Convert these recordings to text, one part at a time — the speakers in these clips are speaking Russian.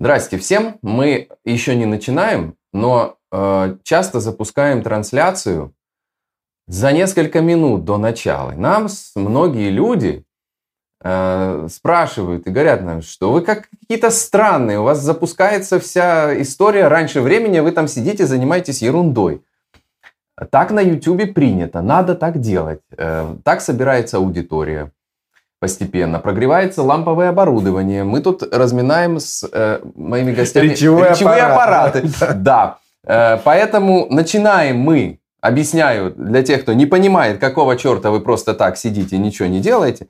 Здрасте всем. Мы еще не начинаем, но э, часто запускаем трансляцию за несколько минут до начала. Нам многие люди э, спрашивают и говорят нам, что вы как какие-то странные, у вас запускается вся история раньше времени, вы там сидите, занимаетесь ерундой. Так на YouTube принято, надо так делать. Э, так собирается аудитория постепенно. Прогревается ламповое оборудование. Мы тут разминаем с э, моими гостями речевые, речевые аппараты. аппараты. Да. Э, поэтому начинаем мы, объясняю для тех, кто не понимает, какого черта вы просто так сидите и ничего не делаете.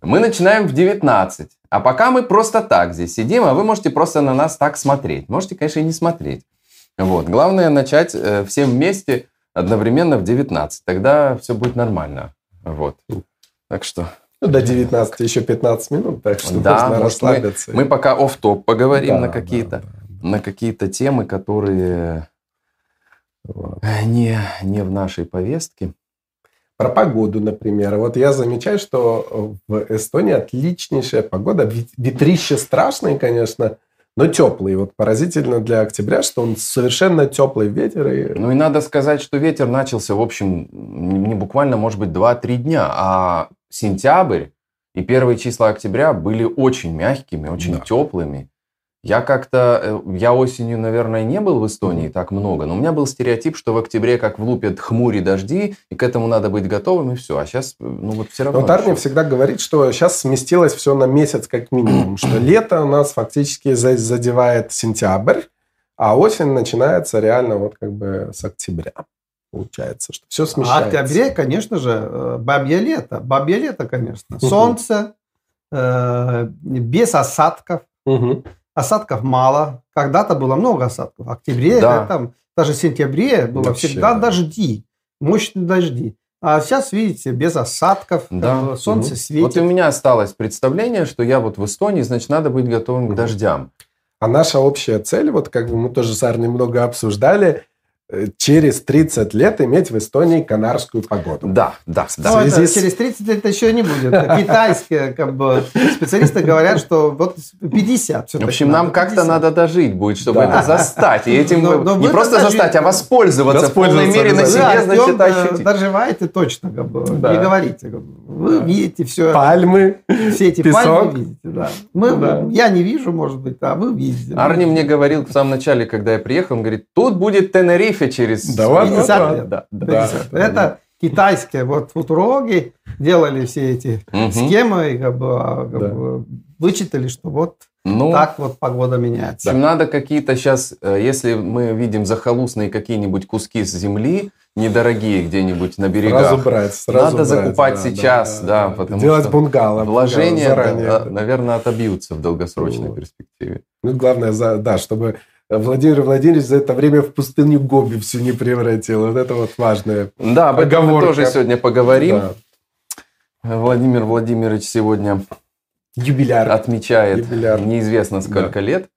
Мы начинаем в 19. А пока мы просто так здесь сидим, а вы можете просто на нас так смотреть. Можете, конечно, и не смотреть. Вот. Главное начать э, всем вместе одновременно в 19. Тогда все будет нормально. Вот. Так что ну, до 19 еще 15 минут, так что да, можно расслабиться. Мы, мы пока оф топ поговорим Да, на да, какие-то да, на какие-то темы, которые Вот. не, не в нашей повестке. Про погоду, например. Вот я замечаю, что в Эстонии отличнейшая погода. Ветрище страшное, конечно, но теплый. Вот поразительно для октября, что он совершенно теплый ветер. И... Ну и надо сказать, что ветер начался, в общем, не буквально, может быть, 2-3 дня, а сентябрь и первые числа октября были очень мягкими, очень Да. теплыми. Я как-то, э, я осенью, наверное, не был в Эстонии так много, но у меня был стереотип, что в октябре как влупят хмури дожди, и к этому надо быть готовым, и все. А сейчас, ну вот все равно. Вот Арни еще. всегда говорит, что сейчас сместилось все на месяц как минимум, что лето у нас фактически за- задевает сентябрь, а осень начинается реально вот как бы с октября. Получается, что все А смещается. октябре, конечно же, э, бабье лето. Бабье лето, конечно. Солнце, э, без осадков. Мгм. Осадков мало. Когда-то было много осадков. В октябре, Да. летом, даже в сентябре было Вообще, всегда да. дожди. Мощные дожди. А сейчас, видите, без осадков, Да. как бы солнце Мгм. светит. Вот у меня осталось представление, что я вот в Эстонии, значит, надо быть готовым к дождям. А наша общая цель, вот как бы мы тоже с Арни много обсуждали, э, через 30 лет иметь в Эстонии канарскую погоду. Да, да, да. Ну, это с- через 30 лет еще не будет. Китайские как бы, специалисты говорят, что вот 50 В общем, нам как-то надо дожить будет, чтобы Да. это застать. И этим Но- но не просто дожить- застать, а воспользоваться в полной Воспользоваться мере на себе, обязательно. значит, Да, ощутить. доживаете точно, как бы, Да. не говорите. как бы. Вы Да. видите все, Пальмы, все эти песок. пальмы видите. Да. Мы, Да. Я не вижу, может быть, а вы видите. Арни мне говорил в самом начале, когда я приехал, он говорит, тут будет Тенерифе через Да? 50 да. лет. Да, да. 50. Это китайские вот футурологи делали все эти Мгм. схемы и как бы, а, как Да. бы вычитали, что вот Ну, так вот погода меняется. общем, надо какие-то сейчас, э, если мы видим захолустные какие-нибудь куски с земли, недорогие где-нибудь на берегах, Сразу брать, сразу Надо брать, закупать да, сейчас, да, потому Делать что бунгало. вложения, бунгало заранее. да, наверное, отобьются в долгосрочной Вот. перспективе. Ну, главное, за- да, чтобы Владимир Владимирович за это время в пустыню Гоби всю не превратил. Вот это вот важное. Да, об этом мы тоже сегодня поговорим. Да. Владимир Владимирович сегодня Юбиляр. отмечает Юбиляр. неизвестно сколько лет.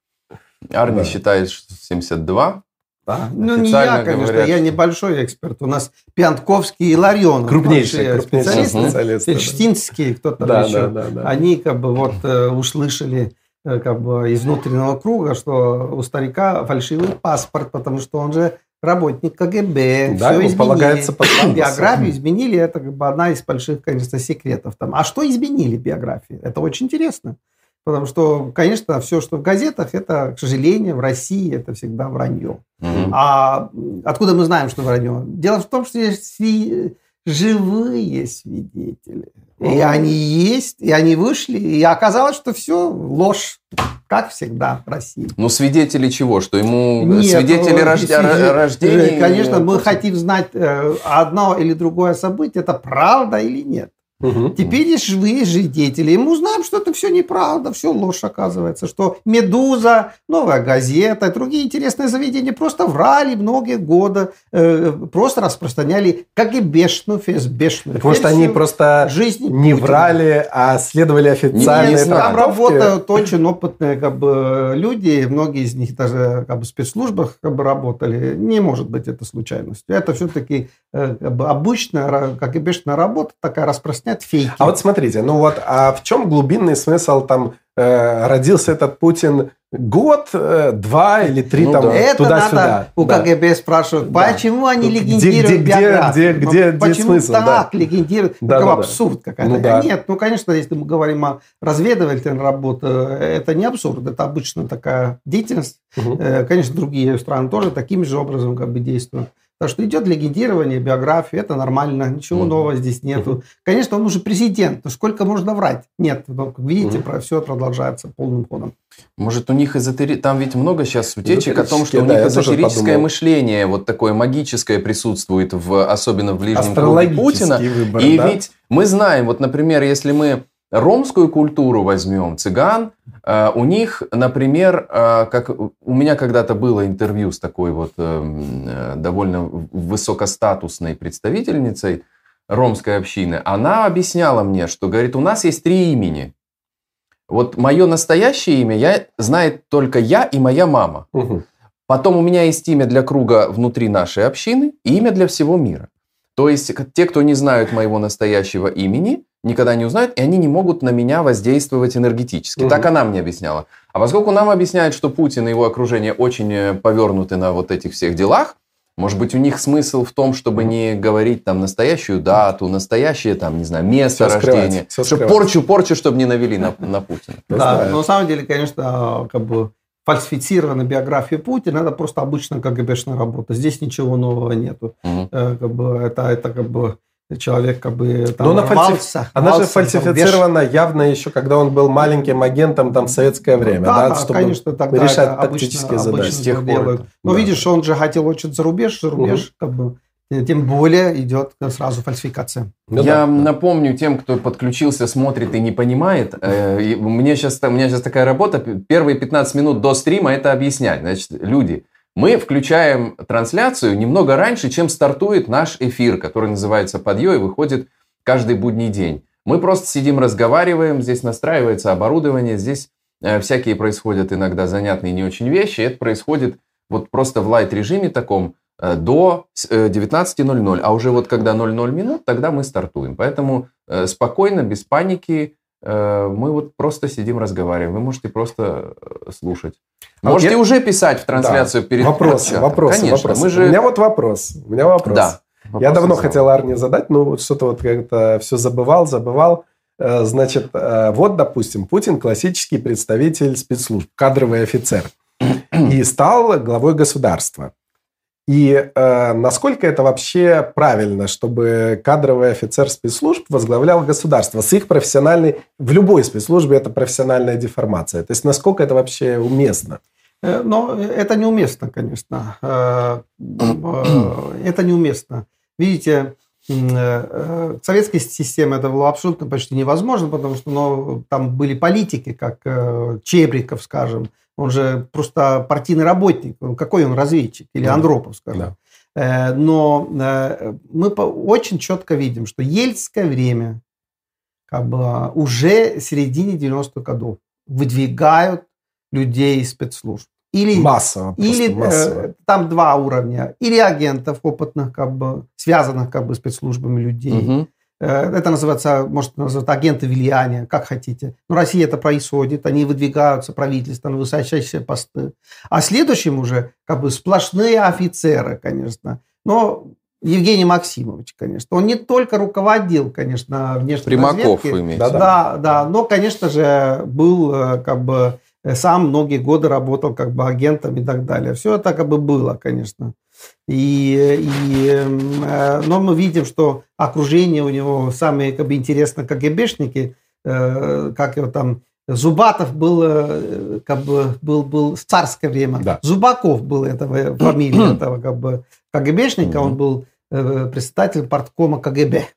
Арни Да. считает, что 72. Да. Ну, не я, конечно, говорят, я небольшой эксперт. У нас Пиантковский и Ларионов. Крупнейшие, крупнейшие специалисты. специалисты. Фельштинский, кто-то Да, еще. да, да, да. Они как бы вот э, услышали как бы из внутреннего круга, что у старика фальшивый паспорт, потому что он же работник КГБ. Да, все изменили. полагается по статусу. Биографию изменили, это как бы одна из больших, конечно, секретов. Там. А что изменили биографии? Это очень интересно. Потому что, конечно, все, что в газетах, это, к сожалению, в России это всегда вранье. Мгм. А откуда мы знаем, что вранье? Дело в том, что есть живые свидетели. И они есть, и они вышли, и оказалось, что все ложь, как всегда в России. Ну, свидетели чего? Что ему Нет, свидетели ну, свидетели- рождения? Конечно, мы хотим знать э, одно или другое событие, это правда или нет. Мгм. Теперь есть живые свидетели. И мы узнаем, что это все неправда, все ложь оказывается. Что «Медуза», «Новая газета» и другие интересные заведения просто врали многие годы, э, просто распространяли КГБшную, ФСБшную Так может, они версию просто жизни не Путина. врали, а следовали Не официальной знаю. Там работают очень опытные как бы, люди, многие из них даже как бы, в спецслужбах как бы, работали. Не может быть это случайностью. Это все-таки э, как бы, обычная КГБшная работа, такая распространять фейки. А вот смотрите, ну вот, а в чем глубинный смысл там э, родился этот Путин год, э, два или три Ну там да. Это туда-сюда. надо у Да. КГБ спрашивать, Да. почему они Где- легендируют где- биографию? где- где- Ну, где Почему смысл, да. так легендируют? Да, Какой да, да. абсурд какая-то. Ну да. Нет, ну, конечно, если мы говорим о разведывательной работе, это не абсурд, это обычно такая деятельность. Э, Конечно, другие страны тоже таким же образом как бы действуют. Так что идет легендирование биографии, это нормально, ничего Мгм. нового здесь нету. Конечно, он уже президент, сколько можно врать? Нет, но, как видите, Мгм. про все продолжается полным ходом. Может, у них эзотери... Там ведь много сейчас утечек о том, что у да, них я тоже эзотерическое мышление, вот такое магическое присутствует, в, особенно в ближнем круге Путина. выбор, И да? ведь мы знаем, вот, например, если мы ромскую культуру возьмем, цыган, у них, например, э, как у меня когда-то было интервью с такой вот эм, э, довольно высокостатусной представительницей ромской общины, она объясняла мне, что, говорит, у нас есть три имени. Вот мое настоящее имя я, знает только я и моя мама. Мгм. Потом у меня есть имя для круга внутри нашей общины и имя для всего мира. То есть те, кто не знают моего настоящего имени, никогда не узнают, и они не могут на меня воздействовать энергетически. Мгм. Так она мне объясняла. А поскольку нам объясняют, что Путин и его окружение очень э, повернуты на вот этих всех делах, может быть, у них смысл в том, чтобы не говорить там настоящую дату, настоящее там, не знаю, место скрывать, рождения. всё Чтобы порчу, порчу, чтобы не навели на, на Путина. Да, но на самом деле, конечно, как бы фальсифицирована биография Путина, это просто обычная КГБшная работа. Здесь ничего нового нету. Э, Как бы, это, это как бы человек как бы там Но она, фальсиф- рвался, она же там, фальсифицирована явно еще, когда он был маленьким агентом там в советское время, Да, да, да, чтобы конечно, тогда решать это тактические обычно, задачи. обычно С тех так пор это, Но да. видишь, он же хотел очень за рубеж, за рубеж, как бы, э, тем более идет сразу фальсификация. Ну Я да, напомню тем, кто подключился, смотрит и не понимает. э, меня сейчас, у меня сейчас такая работа. Первые 15 минут до стрима это объяснять. Значит, люди, мы включаем трансляцию немного раньше, чем стартует наш эфир, который называется «Подъё» и выходит каждый будний день. Мы просто сидим, разговариваем, здесь настраивается оборудование, здесь э, всякие происходят иногда занятные не очень вещи. Это происходит вот просто в лайт-режиме таком, э, до э, 19.00. А уже вот когда 00 минут, тогда мы стартуем. Поэтому э, спокойно, без паники, э, мы вот просто сидим, разговариваем. Вы можете просто э, слушать. А Можете я- уже писать в трансляцию перед Вопросы, чатом. вопросы, Конечно, вопросы. мы же... У меня вот вопрос. У меня вопрос. Да. Я Вопросы давно хотел Арне задать, но вот что-то вот как-то все забывал, забывал. Э, Значит, э, вот, допустим, Путин классический представитель спецслужб, кадровый офицер, и стал главой государства. И э, насколько это вообще правильно, чтобы кадровый офицер спецслужб возглавлял государство с их профессиональной... В любой спецслужбе это профессиональная деформация. То есть насколько это вообще уместно? Э, Но это неуместно, конечно. Э, э, Это неуместно. Видите, советской системе это было абсолютно почти невозможно, потому что ну, там были политики, как Чебриков, скажем. Он же просто партийный работник. Он- Какой он разведчик? Или Да. Андропов, скажем. Э, Но э, мы очень четко видим, что ельцкое время как бы, уже в середине 90-х годов выдвигают людей из спецслужб. Или, Массово. или массово. э, там два уровня. Или агентов опытных, как бы, связанных как бы, спецслужбами людей. Мгм. Э, Это называется, может называть агенты влияния, как хотите. Но Россия это происходит, они выдвигаются правительство на высочайшие посты. А следующим уже как бы сплошные офицеры, конечно. Но Евгений Максимович, конечно, он не только руководил, конечно, внешней Примаков разведкой. вы имеете. Да, в? Да, да, но, конечно же, был э, как бы сам многие годы работал как бы агентом и так далее. Все это как бы было, конечно. И, и, эм, э, но мы видим, что окружение у него самые как бы интересные КГБшники, э, как его там Зубатов был, э, как бы, был, был в царское время. Да. Зубаков был этого, фамилия этого как бы КГБшника, он был председателем парткома КГБ.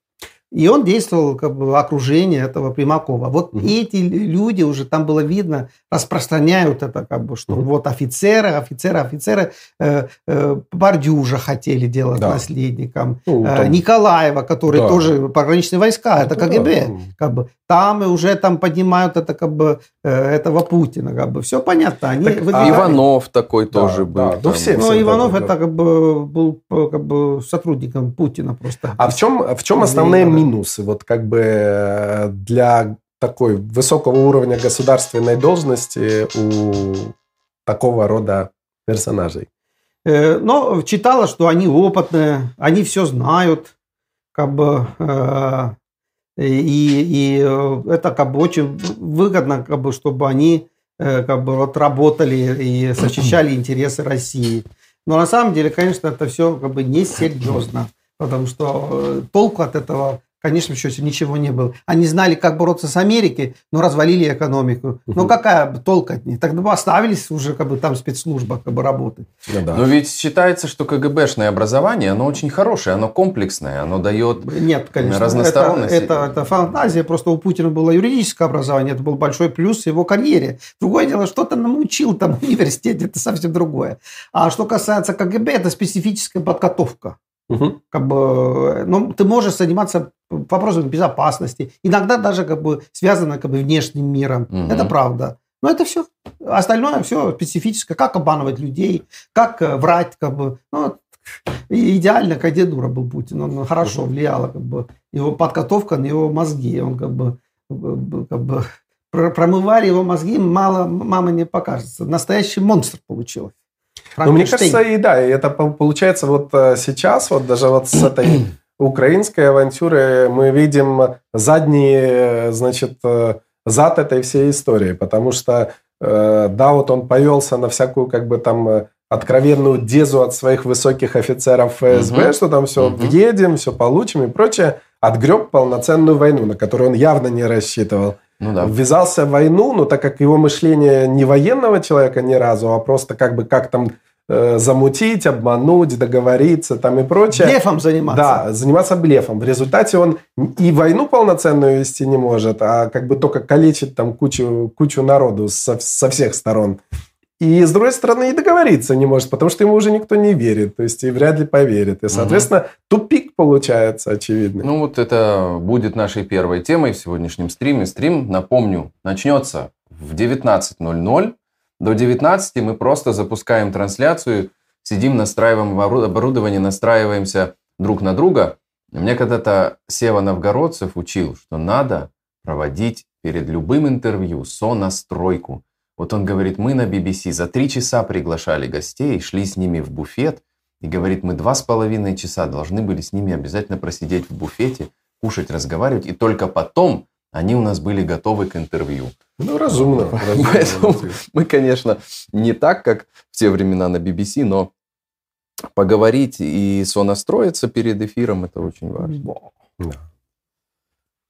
И он действовал как бы в окружении этого Примакова. Вот Мгм. эти люди уже там было видно, распространяют это как бы, что Мгм. вот офицеры, офицеры, офицеры э, э, Бардюжа хотели делать Да. наследником, Ну, э, там- Николаева, который Да. тоже пограничные войска, это Да, КГБ, ну, как бы там и уже там поднимают это как бы э, этого Путина, как бы все понятно, они Так, а. Иванов такой Да, тоже да, был. ну там. все, Ну, все, Иванов да, да, это как бы был э, как бы сотрудником Путина просто. А в чем, в чем основные да. минусы вот как бы э, для такой высокого уровня государственной должности у такого рода персонажей? Э, но читала, что они опытные, они все знают, как бы, э, и, и это как бы очень выгодно, как бы, чтобы они как бы вот работали и защищали интересы России. Но на самом деле, конечно, это все как бы несерьезно, потому что толку от этого Конечно, счете ничего не было. Они знали, как бороться с Америкой, но развалили экономику. Но какая толка от них? Тогда бы оставились уже как бы там спецслужба как бы работать. Ну, да. Но ведь считается, что КГБшное образование, оно очень хорошее, оно комплексное, оно дает Нет, конечно. разносторонность. Это, это, это фантазия. Просто у Путина было юридическое образование. Это был большой плюс в его карьере. Другое дело, что-то научил там в университете, это совсем другое. А что касается КГБ, это специфическая подготовка. Угу. Как бы, ну, ты можешь заниматься вопросами безопасности, иногда даже как бы связано как бы внешним миром. Угу. Это правда. Но это все. Остальное все специфическое. Как обманывать людей, как э, врать, как бы. Ну, идеально, как был Путин. Он хорошо влиял, как бы, его подготовка на его мозги. Он как бы, как бы промывали его мозги, мало мама не покажется. Настоящий монстр получился. Ну, мне кажется, и да, это получается вот э, сейчас, вот даже вот с этой украинской авантюры мы видим задние, значит, э, зад этой всей истории, потому что, э, да, вот он повелся на всякую, как бы там, откровенную дезу от своих высоких офицеров ФСБ, угу. что там все угу. въедем, все получим и прочее, отгреб полноценную войну, на которую он явно не рассчитывал. Ну, да. Ввязался в войну, но так как его мышление не военного человека ни разу, а просто как бы как там Э, замутить, обмануть, договориться там и прочее. Блефом заниматься. Да, заниматься блефом. В результате он и войну полноценную вести не может, а как бы только калечит там кучу, кучу народу со, со всех сторон. И, с другой стороны, и договориться не может, потому что ему уже никто не верит, то есть и вряд ли поверит. И, соответственно, угу. тупик получается очевидно. Ну, вот это будет нашей первой темой в сегодняшнем стриме. Стрим, напомню, начнется в 19.00 до 19 мы просто запускаем трансляцию, сидим, настраиваем оборудование, настраиваемся друг на друга. Мне когда-то Сева Новгородцев учил, что надо проводить перед любым интервью сонастройку. Вот он говорит, мы на BBC за три часа приглашали гостей, шли с ними в буфет, и говорит, мы два с половиной часа должны были с ними обязательно просидеть в буфете, кушать, разговаривать, и только потом они у нас были готовы к интервью. Ну, разумно. разумно Поэтому мы, конечно, не так, как в те времена на BBC, но поговорить и сонастроиться перед эфиром – это очень важно. Да.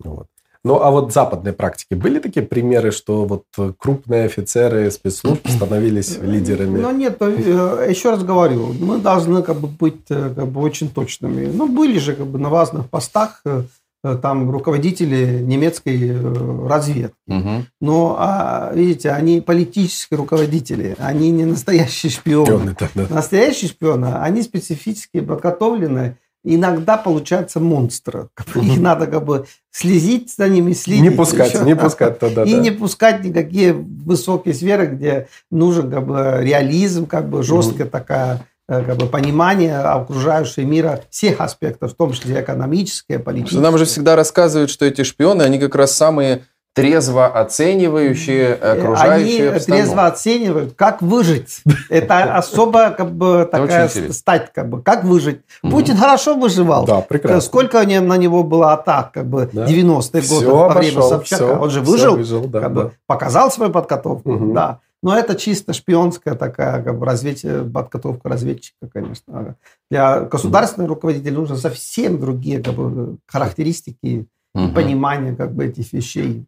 Вот. Ну, а вот в западной практике были такие примеры, что вот крупные офицеры спецслужб становились лидерами? Ну, нет, э, еще раз говорю, мы должны как бы быть э, как бы очень точными. Ну, были же как бы на разных постах э, Э, там руководители немецкой э, разведки. Угу. Но, а, видите, они политические руководители, они не настоящие шпионы. шпионы да, да. Настоящие шпионы, они специфически подготовлены. Иногда получаются монстры. Их надо как бы слезить за ними, следить. Не пускать, еще. не пускать тогда. И да. не пускать никакие высокие сферы, где нужен как бы реализм, как бы жесткая угу. такая Э, как бы, понимание окружающего мира всех аспектов, в том числе экономическое, политическое. Нам же всегда рассказывают, что эти шпионы, они как раз самые трезво оценивающие окружающие Они трезво оценивают, как выжить. Это особо как бы такая стать, как бы, как выжить. Путин хорошо выживал. Да, прекрасно. Сколько на него было атак, как бы, 90-е годы во время Собчака. Он же выжил, как бы, показал свою подготовку, да. Но это чисто шпионская такая как бы, разведчик, подготовка разведчика, конечно. Для государственных руководителей нужны совсем другие как бы, характеристики угу. и понимание как бы, этих вещей.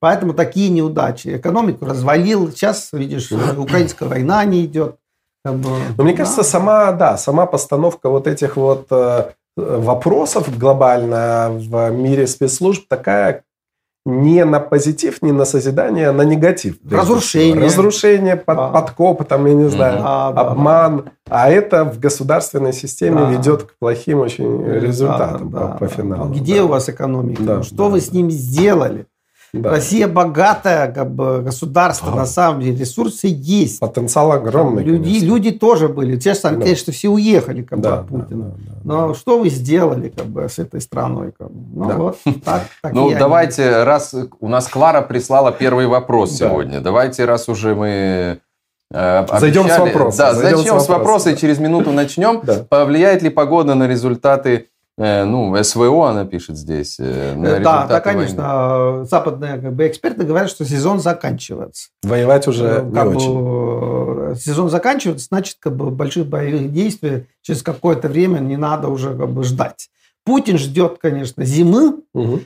Поэтому такие неудачи. Экономику развалил. Сейчас, видишь, украинская война не идет. Как бы, Но мне да. кажется, сама, да, сама постановка вот этих вот э, вопросов глобально в мире спецслужб такая не на позитив, не на созидание, а на негатив. Разрушение. Разрушение, под, да. подкоп, там, я не знаю, да, обман. Да, А это в государственной системе да. ведет к плохим очень результатам да, по, да, по финалу. Где да. у вас экономика? Да, Что да, вы да. с ним сделали? Да. Россия богатая как бы, государство, да. на самом деле, ресурсы есть. Потенциал огромный, люди, люди тоже были. Честно, да. конечно, все уехали как да, бы, от Путина. Да, да, да, Но да. что вы сделали как бы, с этой страной? Как бы? Ну, да. вот, так, так ну, давайте, они... раз у нас Клара прислала первый вопрос сегодня, давайте, раз уже мы э, Зайдем с вопроса. Да, зайдем, зайдем с вопроса, и через минуту начнем. Повлияет ли погода на результаты ну, СВО она пишет здесь. Э, э, да, да, конечно. Войны. Западные как бы, эксперты говорят, что сезон заканчивается. Воевать уже как не бы, очень. Сезон заканчивается, значит, как бы больших боевых действий через какое-то время не надо уже как бы ждать. Путин ждет, конечно, зимы, угу.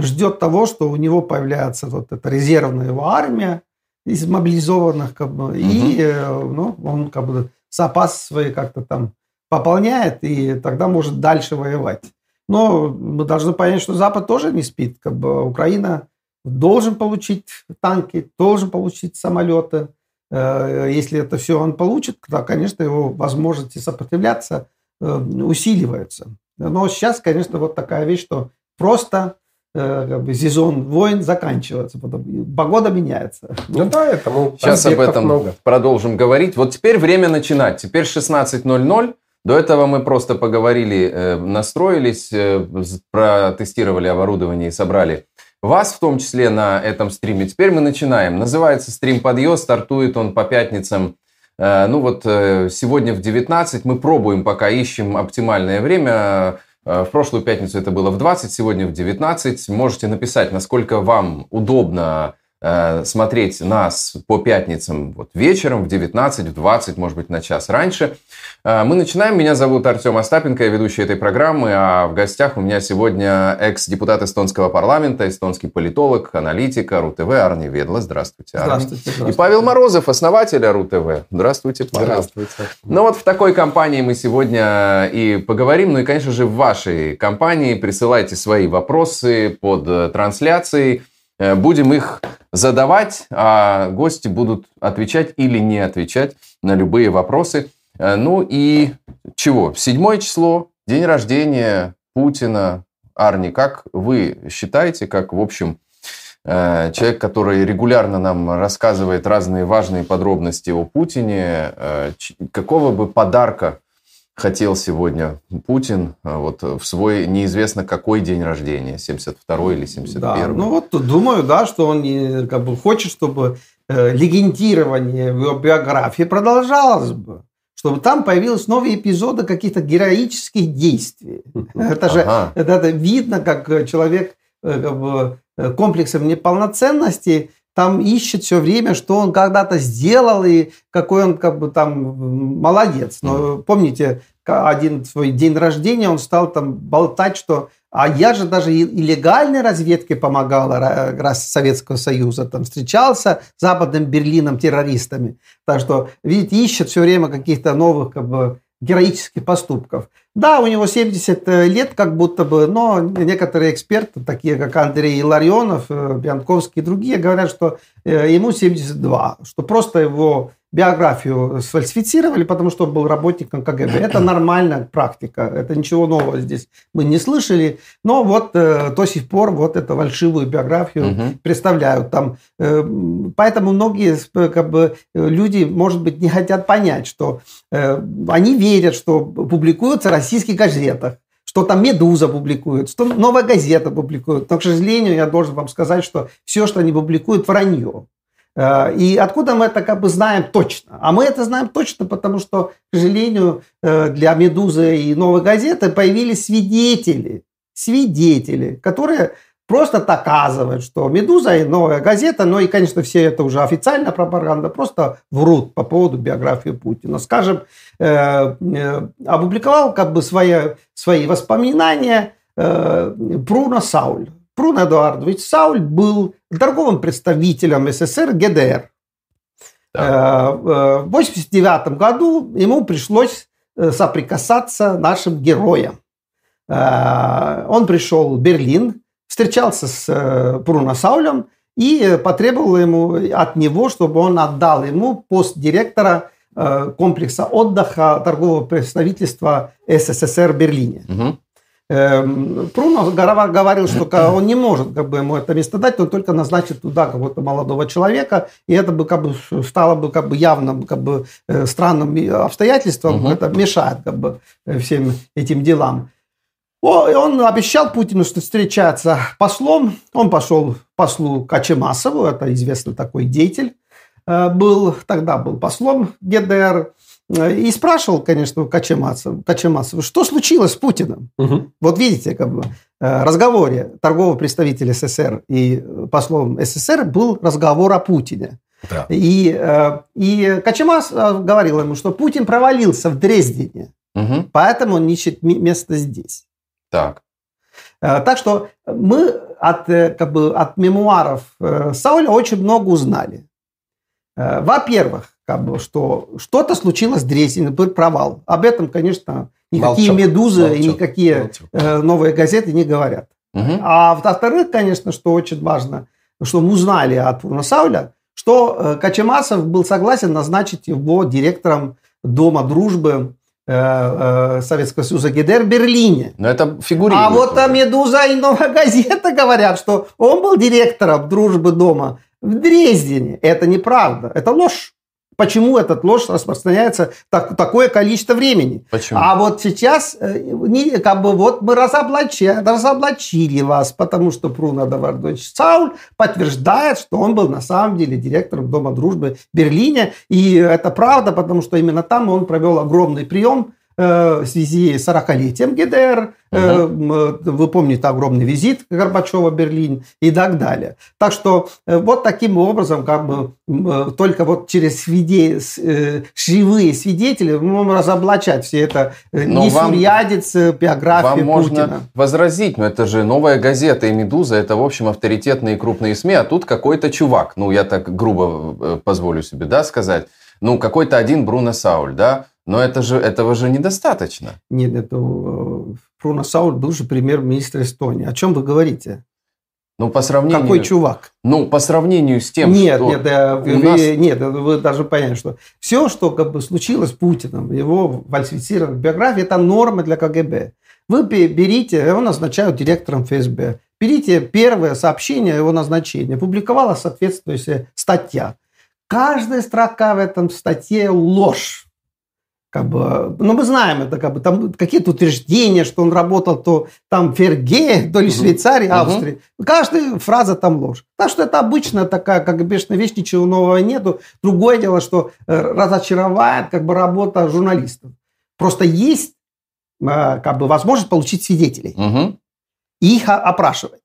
ждет того, что у него появляется вот эта резервная его армия из мобилизованных, как бы, угу. и ну, он как бы запас свои как-то там пополняет, и тогда может дальше воевать. Но мы должны понять, что Запад тоже не спит. Как бы Украина должен получить танки, должен получить самолеты. Э, если это все он получит, то, конечно, его возможности сопротивляться э, усиливаются. Но сейчас, конечно, вот такая вещь, что просто э, как бы, сезон войн заканчивается, потом погода меняется. Ну да, этому Сейчас об этом много. продолжим говорить. Вот теперь время начинать. Теперь 16.00. До этого мы просто поговорили, э, настроились, э, протестировали оборудование и собрали вас, в том числе на этом стриме. Теперь мы начинаем. Называется стрим «Подъезд», стартует он по пятницам. Э, ну вот сегодня в 19 мы пробуем, пока ищем оптимальное время. В прошлую пятницу это было в 20, сегодня в 19. Можете написать, насколько вам удобно смотреть нас по пятницам вот вечером в 19, в 20, может быть, на час раньше. Э, мы начинаем. Меня зовут Артем Остапенко, я ведущий этой программы, а в гостях у меня сегодня экс-депутат эстонского парламента, эстонский политолог, аналитик РУ-ТВ Арни Ведла. Здравствуйте, Арни. Здравствуйте, здравствуйте. И Павел Морозов, основатель РУ-ТВ. Здравствуйте, Павел. Здравствуйте. Ну вот в такой компании мы сегодня и поговорим. Ну и, конечно же, в вашей компании присылайте свои вопросы под э, трансляцией. Э, будем их задавать, а гости будут отвечать или не отвечать на любые вопросы. Э, ну и чего? Седьмое число, день рождения Путина. Арни, как вы считаете, как, в общем, э, человек, который регулярно нам рассказывает разные важные подробности о Путине, какого бы подарка хотел сегодня Путин вот в свой неизвестно какой день рождения, 72 или 71 да, Ну вот думаю, да, что он как бы хочет, чтобы легендирование его биографии продолжалось бы чтобы там появились новые эпизоды каких-то героических действий. Это же ага. это, это видно, как человек э, как бы, э, комплексом неполноценности там ищет все время, что он когда-то сделал и какой он как бы там молодец. Но помните, один свой день рождения он стал там болтать, что а я же даже и легальной разведке помогал раз Советского Союза, там встречался с Западным Берлином террористами. Так что, видите, ищет все время каких-то новых как бы, героических поступков. Да, у него 70 э, лет как будто бы, но некоторые эксперты, такие как Андрей Ларионов, э, Бянковский и другие, говорят, что э, ему 72, что просто его биографию сфальсифицировали, потому что он был работником КГБ. Это нормальная практика, это ничего нового здесь мы не слышали, но вот э, до сих пор вот эту фальшивую биографию угу. представляют там. Э, поэтому многие как бы, люди, может быть, не хотят понять, что э, они верят, что публикуются в российских газетах, что там «Медуза» публикует, что «Новая газета» публикует. Но, к сожалению, я должен вам сказать, что все, что они публикуют, вранье. Э, и откуда мы это как бы знаем точно? А мы это знаем точно, потому что, к сожалению, э, для «Медузы» и «Новой газеты» появились свидетели, свидетели, которые просто доказывают, что «Медуза» и «Новая газета», ну и, конечно, все это уже официальная пропаганда, просто врут по поводу биографии Путина. Скажем, э, опубликовал как бы свои, свои воспоминания Бруно Сауль. Бруно Эдуардович Сауль был торговым представителем СССР ГДР. Да. Э, в 1989 году ему пришлось э, соприкасаться нашим героям. Э, он пришел в Берлин, встречался с Бруно Саулем и потребовал ему, от него, чтобы он отдал ему пост директора комплекса отдыха торгового представительства СССР в Берлине. Угу. Эм, Пруно говорил, что он не может как бы, ему это место дать, он только назначит туда какого-то молодого человека, и это бы как бы стало бы как бы явным как бы э, странным обстоятельством, угу. это мешает как бы всем этим делам. Он обещал Путину, что встречаться послом. Он пошел послу Качемасову, это известный такой деятель, был, тогда был послом ГДР. И спрашивал, конечно, Качемасов, Качемасов, что случилось с Путиным? Угу. Вот видите, как бы, э, разговоре торгового представителя СССР и послом СССР был разговор о Путине. Да. И, э, и Качемас говорил ему, что Путин провалился в Дрездене, угу. поэтому он ищет место здесь. Так. Э, так что мы от, как бы, от мемуаров Сауля очень много узнали. Во-первых, как бы, что что-то случилось с Дресиным, был провал. Об этом, конечно, никакие молчок, «Медузы» молчок, и никакие молчок. Э, новые газеты не говорят. Угу. А во-вторых, конечно, что очень важно, что мы узнали от Пурнасауля, что э, Качемасов был согласен назначить его директором Дома дружбы э, Советского Союза ГДР в Берлине. Но это фигурирует. А вот «Медуза» и «Новая газета» говорят, что он был директором дружбы дома в Дрездене. Это неправда, это ложь почему этот ложь распространяется так, такое количество времени. Почему? А вот сейчас э, не, как бы вот мы разоблачили, разоблачили вас, потому что Пруно Давардович Сауль подтверждает, что он был на самом деле директором Дома дружбы в Берлине. И это правда, потому что именно там он провел огромный прием в связи с 40-летием ГДР. Угу. Вы помните огромный визит Горбачева в Берлин и так далее. Так что э, вот таким образом, как бы только вот через свиде... живые свидетели мы можем разоблачать все это но несурьядец, биографию вам Путина. можно возразить, но это же новая газета и «Медуза», это, в общем, авторитетные крупные СМИ, а тут какой-то чувак, ну, я так грубо позволю себе, да, сказать, ну, какой-то один Бруно Сауль, да, но это же, этого же недостаточно. Нет, это Бруно Сауль был же премьер-министр Эстонии. О чем вы говорите? Ну, по сравнению... Какой чувак? Ну, по сравнению с тем, нет, что... Нет, да, вы, нас... нет, вы даже понять, что все, что как бы случилось с Путиным, его фальсифицированной биографии, это норма для КГБ. Вы берите, его назначают директором ФСБ. Берите первое сообщение о его назначении. Публиковала соответствующая статья. Каждая строка в этом статье ложь как бы, ну, мы знаем это, как бы, там какие-то утверждения, что он работал то там в Ферге, то ли в Швейцарии, Австрии. Угу. Каждая фраза там ложь. Так что это обычная такая, как бешеная вещь, ничего нового нету. Другое дело, что э, разочаровает, как бы, работа журналистов. Просто есть, э, как бы, возможность получить свидетелей. Угу. И их опрашивать.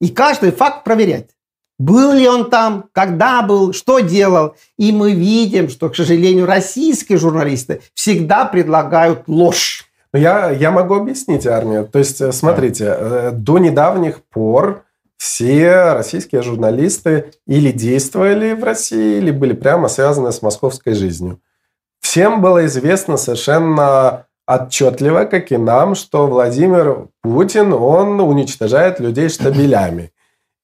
И каждый факт проверять. Был ли он там, когда был, что делал. И мы видим, что, к сожалению, российские журналисты всегда предлагают ложь. Я, я могу объяснить, Армия. То есть, э, смотрите, да. Э, до недавних пор все российские журналисты или действовали в России, или были прямо связаны с московской жизнью. Всем было известно совершенно отчетливо, как и нам, что Владимир Путин, он уничтожает людей штабелями.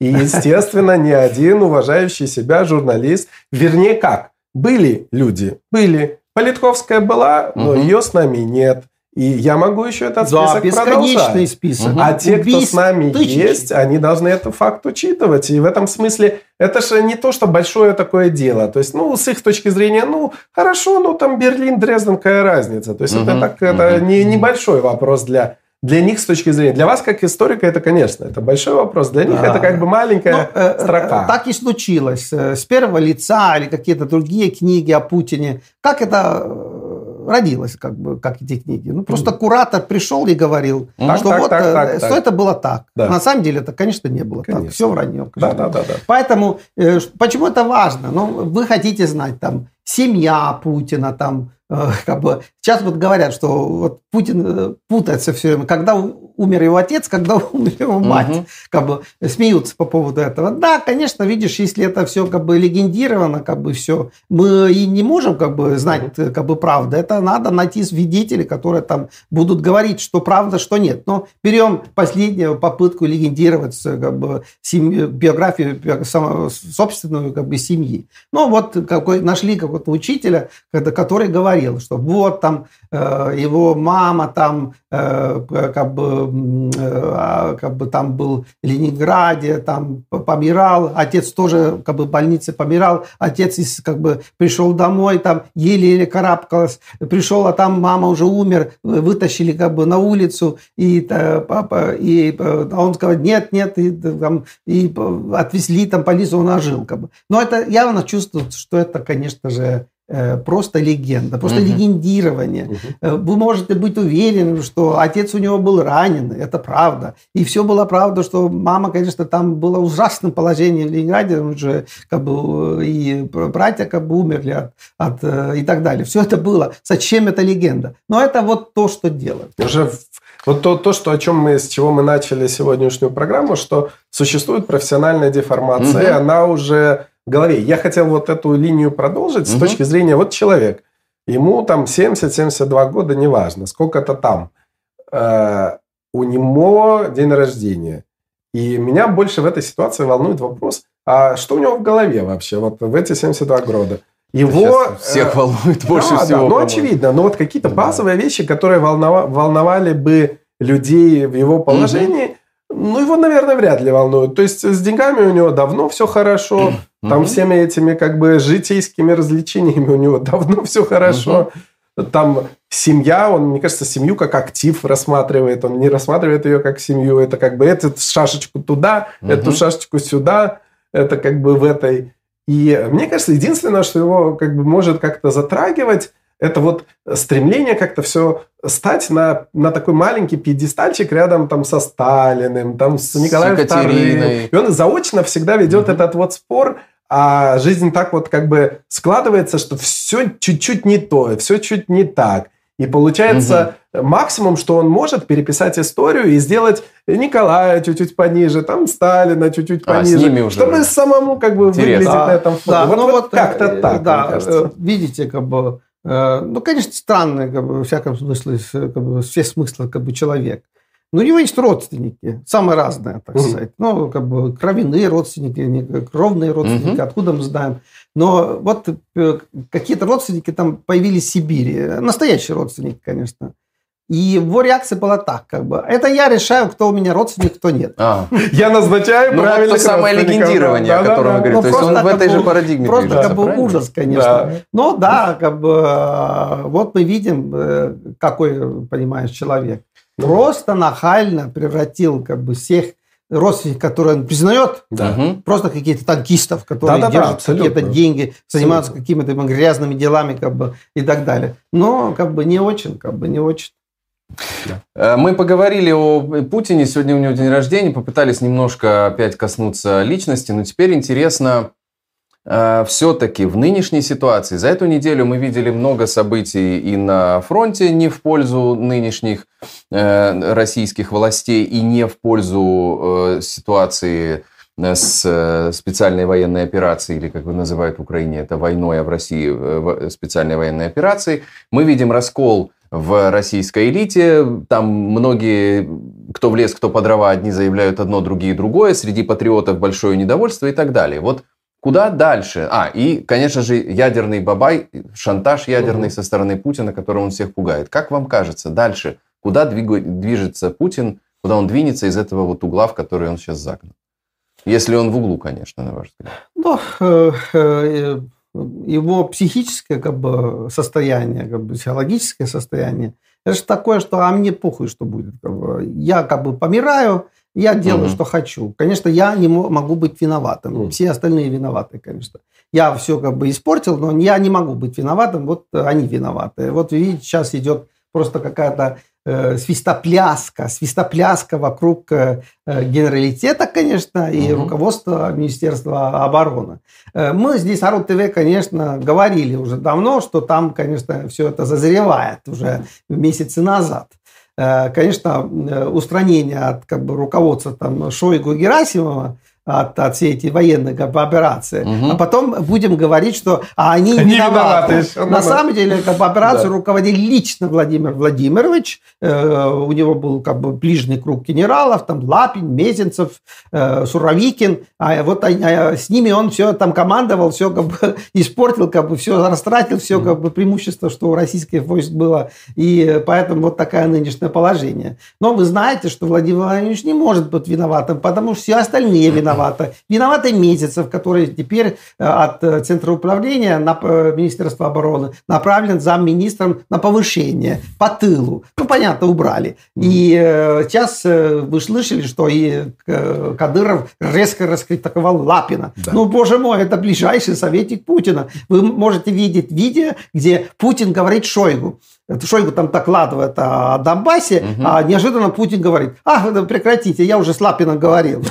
И, естественно, ни один уважающий себя журналист, вернее как, были люди, были. Политковская была, но угу. ее с нами нет. И я могу еще этот список да, продолжать. список. Угу. А те, кто с нами тысячи. есть, они должны этот факт учитывать. И в этом смысле это же не то, что большое такое дело. То есть, ну, с их точки зрения, ну, хорошо, ну, там Берлин, Дрезден, какая разница. То есть, угу. это, так, это не небольшой вопрос для для них с точки зрения, для вас как историка это, конечно, это большой вопрос. Для них да. это как бы маленькая Но, ну, э, строка. Э, так и случилось. Э, с первого лица или какие-то другие книги о Путине. Как это э, родилось, как бы, как эти книги? Ну, просто куратор пришел и говорил, так, что так, вот, так, так, что так. это было так. Да. На самом деле это, конечно, не было конечно. так. Все вранье. Да, да, да, да. Поэтому, э, почему это важно? Ну, вы хотите знать, там, семья Путина, там, Э, как бы, сейчас вот говорят, что вот Путин э, путается все время, когда умер его отец, когда умер его мать. Угу. Как бы смеются по поводу этого. Да, конечно, видишь, если это все как бы легендировано, как бы все, мы и не можем как бы знать угу. как бы правду. Это надо найти свидетелей, которые там будут говорить, что правда, что нет. Но берем последнюю попытку легендировать как бы семью, биографию собственную как бы семьи. Ну вот какой, нашли какого-то учителя, который говорит, говорил, что вот там э, его мама там э, как бы э, как бы там был в Ленинграде, там помирал, отец тоже как бы в больнице помирал, отец из, как бы пришел домой, там еле-еле карабкалась, пришел, а там мама уже умер, вытащили как бы на улицу, и папа, и э, он сказал, нет, нет, и, там, и отвезли там полицию, он ожил как бы. Но это явно чувствуется, что это, конечно же, просто легенда, просто угу. легендирование. Угу. Вы можете быть уверены, что отец у него был ранен, это правда. И все было правда, что мама, конечно, там была в ужасном положении в Ленинграде, уже как бы и братья как бы умерли от, от э, и так далее. Все это было. Зачем это легенда? Но это вот то, что делают. Уже вот то, то, что, о чем мы, с чего мы начали сегодняшнюю программу, что существует профессиональная деформация, угу. она уже голове. Я хотел вот эту линию продолжить угу. с точки зрения, вот человек, ему там 70-72 года, неважно, сколько-то там. Э, у него день рождения. И меня больше в этой ситуации волнует вопрос, а что у него в голове вообще вот в эти 72 года? Его всех э, волнует больше да, всего. Да, ну, очевидно. Но вот какие-то базовые да. вещи, которые волновали, волновали бы людей в его положении, угу. Ну, его, наверное, вряд ли волнует. То есть с деньгами у него давно все хорошо. Там всеми этими как бы житейскими развлечениями у него давно все хорошо. Там семья, он, мне кажется, семью как актив рассматривает. Он не рассматривает ее как семью. Это как бы эту шашечку туда, эту шашечку сюда. Это как бы в этой. И мне кажется, единственное, что его как бы может как-то затрагивать, это вот стремление как-то все стать на, на такой маленький пьедестальчик рядом там со Сталиным, там с Николаем с II. И он заочно всегда ведет угу. этот вот спор, а жизнь так вот как бы складывается, что все чуть-чуть не то, все чуть не так. И получается угу. максимум, что он может переписать историю и сделать Николая чуть-чуть пониже, там Сталина чуть-чуть а, пониже, с ними уже чтобы самому как бы Интересно. выглядеть да, на этом фоне. Да, вот, ну вот, вот как-то э, так. Да, видите, как бы Э, ну, конечно, странный, как бы, во всяком смысле, как бы, все смыслы как бы, человек. Но у него есть родственники, самые разные, так сказать. Ну, как бы кровяные родственники, кровные родственники, mm откуда мы знаем. Но вот э, какие-то родственники там появились в Сибири. Настоящие родственники, конечно. И его реакция была так, как бы, это я решаю, кто у меня родственник, кто нет. А. Я назначаю ну, правильно. Вот то самое легендирование, да, о котором да, вы говорите. Ну, то есть он в этой же парадигме Просто движется, как бы правильно? ужас, конечно. Да. Но да, как бы, вот мы видим, э, какой, понимаешь, человек. Просто нахально превратил как бы всех родственников, которые он признает, да. просто какие-то танкистов, которые да, да, держат да, какие-то деньги, занимаются какими-то грязными делами как бы, и так далее. Но как бы не очень, как бы не очень. Э, мы поговорили о Путине, сегодня у него день рождения, попытались немножко опять коснуться личности, но теперь интересно, э, все-таки в нынешней ситуации, за эту неделю мы видели много событий и на фронте не в пользу нынешних э, российских властей и не в пользу ситуации с специальной военной операцией, или как вы называют в Украине, это войной, а в России специальной военной операцией. Мы видим раскол в российской элите. Там многие, кто в лес, кто по дрова, одни заявляют одно, другие другое. Среди патриотов большое недовольство и так далее. Вот куда дальше? А, и, конечно же, ядерный бабай, шантаж ядерный угу. со стороны Путина, которым он всех пугает. Как вам кажется, дальше, куда движется Путин, куда он двинется из этого вот угла, в который он сейчас загнан? Если он в углу, конечно, на ваш взгляд. Ну, его психическое как бы, состояние, как бы, психологическое состояние, это же такое, что а мне похуй, что будет. Как бы. Я как бы помираю, я делаю, угу. что хочу. Конечно, я не могу быть виноватым. Угу. Все остальные виноваты, конечно. Я все как бы испортил, но я не могу быть виноватым. Вот они виноваты. Вот видите, сейчас идет просто какая-то свистопляска, свистопляска вокруг э, генералитета, конечно, и угу. руководства Министерства обороны. Э, мы здесь, Арут ТВ, конечно, говорили уже давно, что там, конечно, все это зазревает уже месяцы назад. Э, конечно, э, устранение от как бы, руководства там, Шойгу Герасимова от, от всей этой военной как бы, операции. Мгм. А потом будем говорить, что а они, Они виноваты. виноваты На самом деле, как бы, операцию Да. руководил лично Владимир Владимирович. Э, у него был как бы ближний круг генералов, там Лапин, Мезенцев, э, Суровикин. А вот а с ними он все там командовал, все как бы испортил, как бы все растратил, все как бы преимущество, что у российских войск было. И поэтому вот такое нынешнее положение. Но вы знаете, что Владимир Владимирович не может быть виноватым, потому что все остальные виноваты. Виноваты Месяцев, который теперь э, от э, Центра управления на э, Министерство обороны направлен замминистром на повышение по тылу. Ну, понятно, убрали. И сейчас вы слышали, что и Кадыров резко раскритиковал Лапина. Да. Ну, боже мой, это ближайший советник Путина. Вы можете видеть видео, где Путин говорит Шойгу. Шойгу там докладывает о Донбассе, Мгм. а неожиданно Путин говорит, а, прекратите, я уже с Лапином говорил.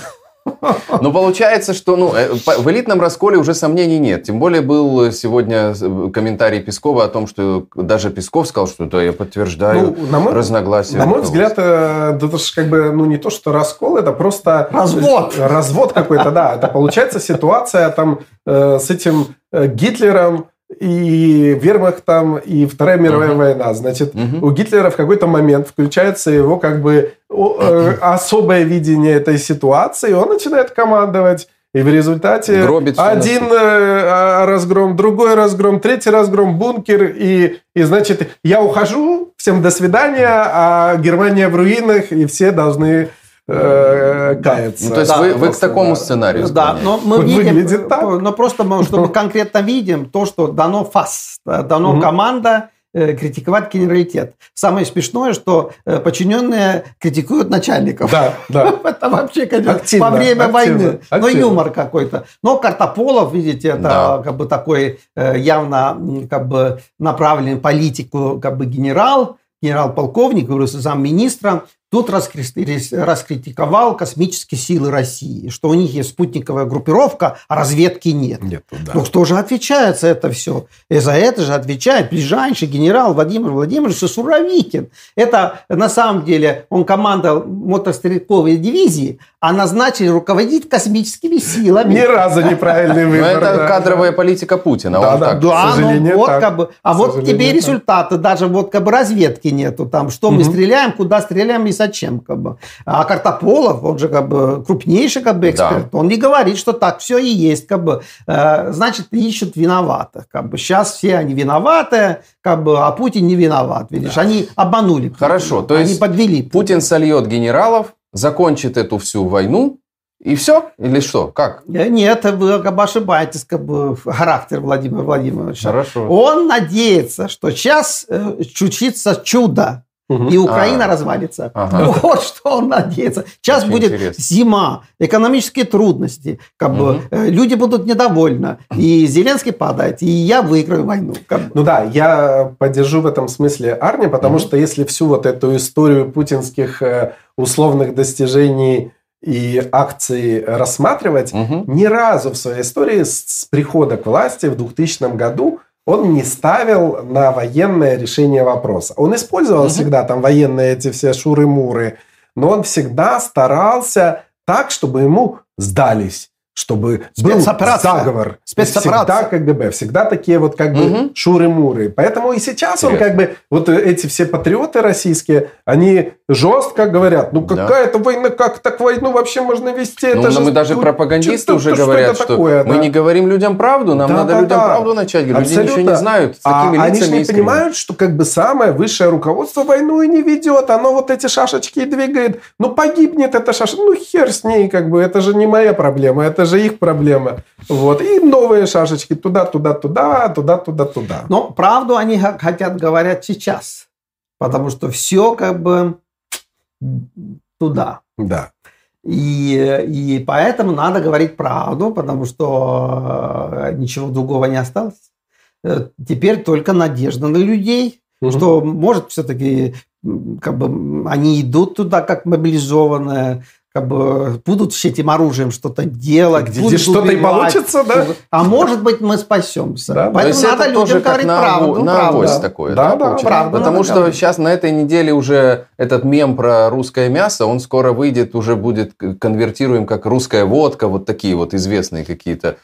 Но получается, что ну, э, в элитном расколе уже сомнений нет. Тем более был сегодня э, комментарий Пескова о том, что даже Песков сказал, что да, я подтверждаю Ну, на мой, разногласия. на мой взгляд, э, это же как бы, ну, не то, что раскол, это просто... Развод. Развод какой-то, да. Это получается ситуация там э, с этим э, Гитлером и Вермахтом, и Вторая мировая Мгм. война. Значит, Мгм. у Гитлера в какой-то момент включается его как бы э, особое видение этой ситуации, и он начинает командовать. И в результате Гробит один э, а, разгром, другой разгром, третий разгром, бункер. И, и значит, я ухожу, всем до свидания, а Германия в руинах, и все должны э, каяться. Ну, то есть Да, вы, вы к такому да. сценарию Да, но мы Выглядит видим, так. но просто мы, чтобы конкретно видим то, что дано ФАС, э, дано Мгм. команда э, критиковать генералитет. Самое смешное, что э, подчиненные критикуют начальников. Да, да. Это вообще, конечно, Активно, во время активно, войны. Но активно. юмор какой-то. Но Картополов, видите, это Да. как бы такой э, явно как бы направленный политику как бы генерал, генерал-полковник, говорю, замминистра. Тут раскри- раскритиковал космические силы России, что у них есть спутниковая группировка, а разведки нет. Нет, да. Ну, кто же отвечает за это все? И за это же отвечает ближайший генерал Владимир Владимирович Суровикин. Это, на самом деле, он командовал мотострелковой дивизии, а назначили руководить космическими силами. Ни разу неправильный выбор. Ну, это кадровая политика Путина. Да, да, так. да. Ну вот так. как бы, а вот тебе результаты, даже вот как бы разведки нету, там, что мы стреляем, куда стреляем и зачем, как бы. А Картополов, он же как бы крупнейший как бы эксперт, он не говорит, что так все и есть, как бы, Э, значит, ищут виноватых, как бы. Сейчас все они виноваты, как бы, а Путин не виноват, видишь, они обманули. Путина. Хорошо, то они есть подвели. Путин сольет генералов, закончит эту всю войну, и все? Или что? Как? Э, Нет, вы как бы ошибаетесь, как бы, характер Владимира Владимировича. Хорошо. Он надеется, что сейчас э, случится чудо, И Украина А. развалится. Ага. Вот что он надеется. Сейчас Очень будет интересно. зима, экономические трудности, как бы, Мгм. э, люди будут недовольны, и Зеленский падает, и я выиграю войну. как бы. Ну да, я поддержу в этом смысле Арни, потому Мгм. что если всю вот эту историю путинских э, условных достижений и акций рассматривать, Мгм. ни разу в своей истории с, с прихода к власти в 2000 году он не ставил на военное решение вопроса. Он использовал Мгм. всегда там военные эти все шуры-муры, но он всегда старался так, чтобы ему сдались, чтобы был Спецоперация. заговор. Спецоперация. Всегда КГБ, всегда такие вот как бы Мгм. шуры-муры. Поэтому и сейчас он Интересно. как бы, вот эти все патриоты российские, они жестко говорят, ну Да. какая-то война, как так войну вообще можно вести? Ну, Это же мы даже пропагандисты что- уже что говорят, это что такое, мы да? не говорим людям правду, нам Да, надо да, людям да. правду начать. говорить. Люди ничего Абсолютно. не знают. С А такими они же лицами не понимают, что как бы самое высшее руководство войну и не ведет. Оно вот эти шашечки двигает. Ну, погибнет эта шашечка. Ну, хер с ней, как бы. Это же не моя проблема, это же их проблема. Вот. И новые шашечки туда, туда, туда, туда, туда, туда. Но правду они хотят говорят сейчас, потому что все как бы туда. Да. И, и поэтому надо говорить правду, потому что э, ничего другого не осталось. Э, Теперь только надежда на людей, Мгм. что, может, все-таки как бы они идут туда как мобилизованные, как бы будут с этим оружием что-то делать. Где будут что-то и получится, да? А может быть, мы спасемся. Да, То Поэтому надо это людям говорить на, правду. аво- на правду. авось такое. Да, да, получается? правду Потому надо что говорить. сейчас на этой неделе уже этот мем про русское мясо, он скоро выйдет, уже будет конвертируем как русская водка, вот такие вот известные какие-то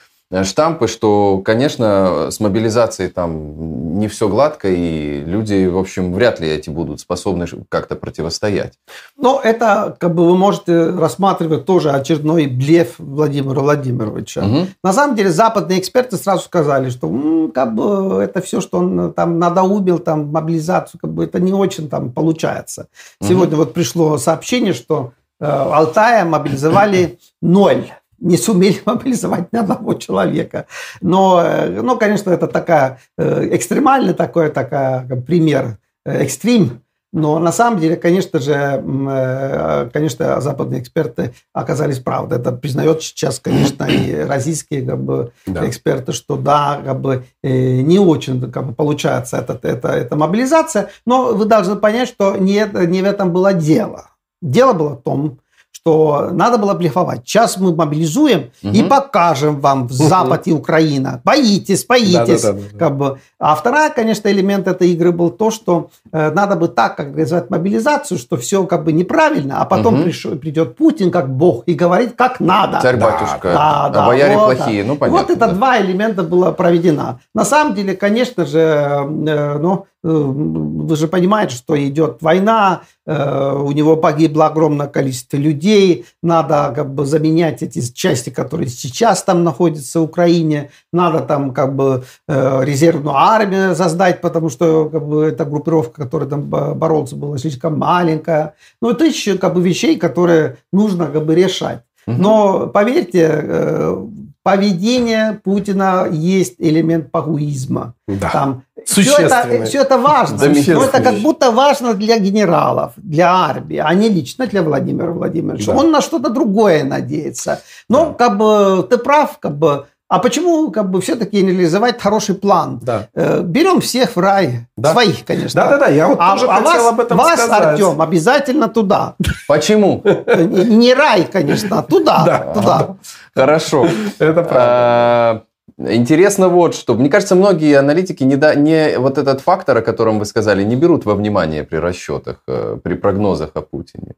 штампы, что, конечно, с мобилизацией там не все гладко, и люди, в общем, вряд ли эти будут способны как-то противостоять. Но это, как бы, вы можете рассматривать тоже очередной блеф Владимира Владимировича. Мгм. На самом деле западные эксперты сразу сказали, что м, как бы это все, что он там надоумил, там мобилизацию, как бы это не очень там получается. Сегодня вот пришло сообщение, что э, Алтая мобилизовали ноль. Не сумели мобилизовать ни одного человека. Но, э, ну, конечно, это такая э, экстремальный такой такая, пример, э, экстрим. Но на самом деле, конечно же, конечно, западные эксперты оказались правы. Это признает сейчас, конечно, и российские как бы, Да. эксперты, что да, как бы не очень как бы, получается этот, это, эта мобилизация. Но вы должны понять, что не, не в этом было дело. Дело было в том, что надо было блефовать. Сейчас мы мобилизуем и Мгм. покажем вам в Запад и Украина. Боитесь, боитесь. Да-да-да-да. Как бы. А вторая, конечно, элемент этой игры был то, что э, надо бы так как организовать мобилизацию, что все как бы неправильно, а потом Мгм. пришел- придет Путин как бог и говорит, как надо. Царь-батюшка, Да, а да, бояре вот, плохие, да. ну понятно. Вот это да. два элемента было проведено. На самом деле, конечно же, э, ну, вы же понимаете, что идет война, э, у него погибло огромное количество людей, надо как бы заменять эти части, которые сейчас там находятся в Украине, надо там как бы э, резервную армию создать, потому что как бы эта группировка, которая там бо- боролся, была слишком маленькая. Ну, это еще как бы вещей, которые нужно как бы решать. Но поверьте, э, поведение Путина есть элемент пагуизма. Да. Там все это, все это важно. Но это как будто важно для генералов, для армии, а не лично для Владимира Владимировича. Да. Он на что-то другое надеется. Но как бы ты прав, как бы. А почему как бы все-таки не реализовать хороший план? Да. Э, Берем всех в рай. Да. Своих, конечно. Да-да-да, я вот А, тоже а хотел вас, об этом вас, сказать. Артем, обязательно туда. Почему? Не не рай, конечно, а туда. Да. туда. Хорошо. Это правда. Интересно вот что. Мне кажется, многие аналитики не, да- не вот этот фактор, о котором вы сказали, не берут во внимание при расчетах, э, при прогнозах о Путине.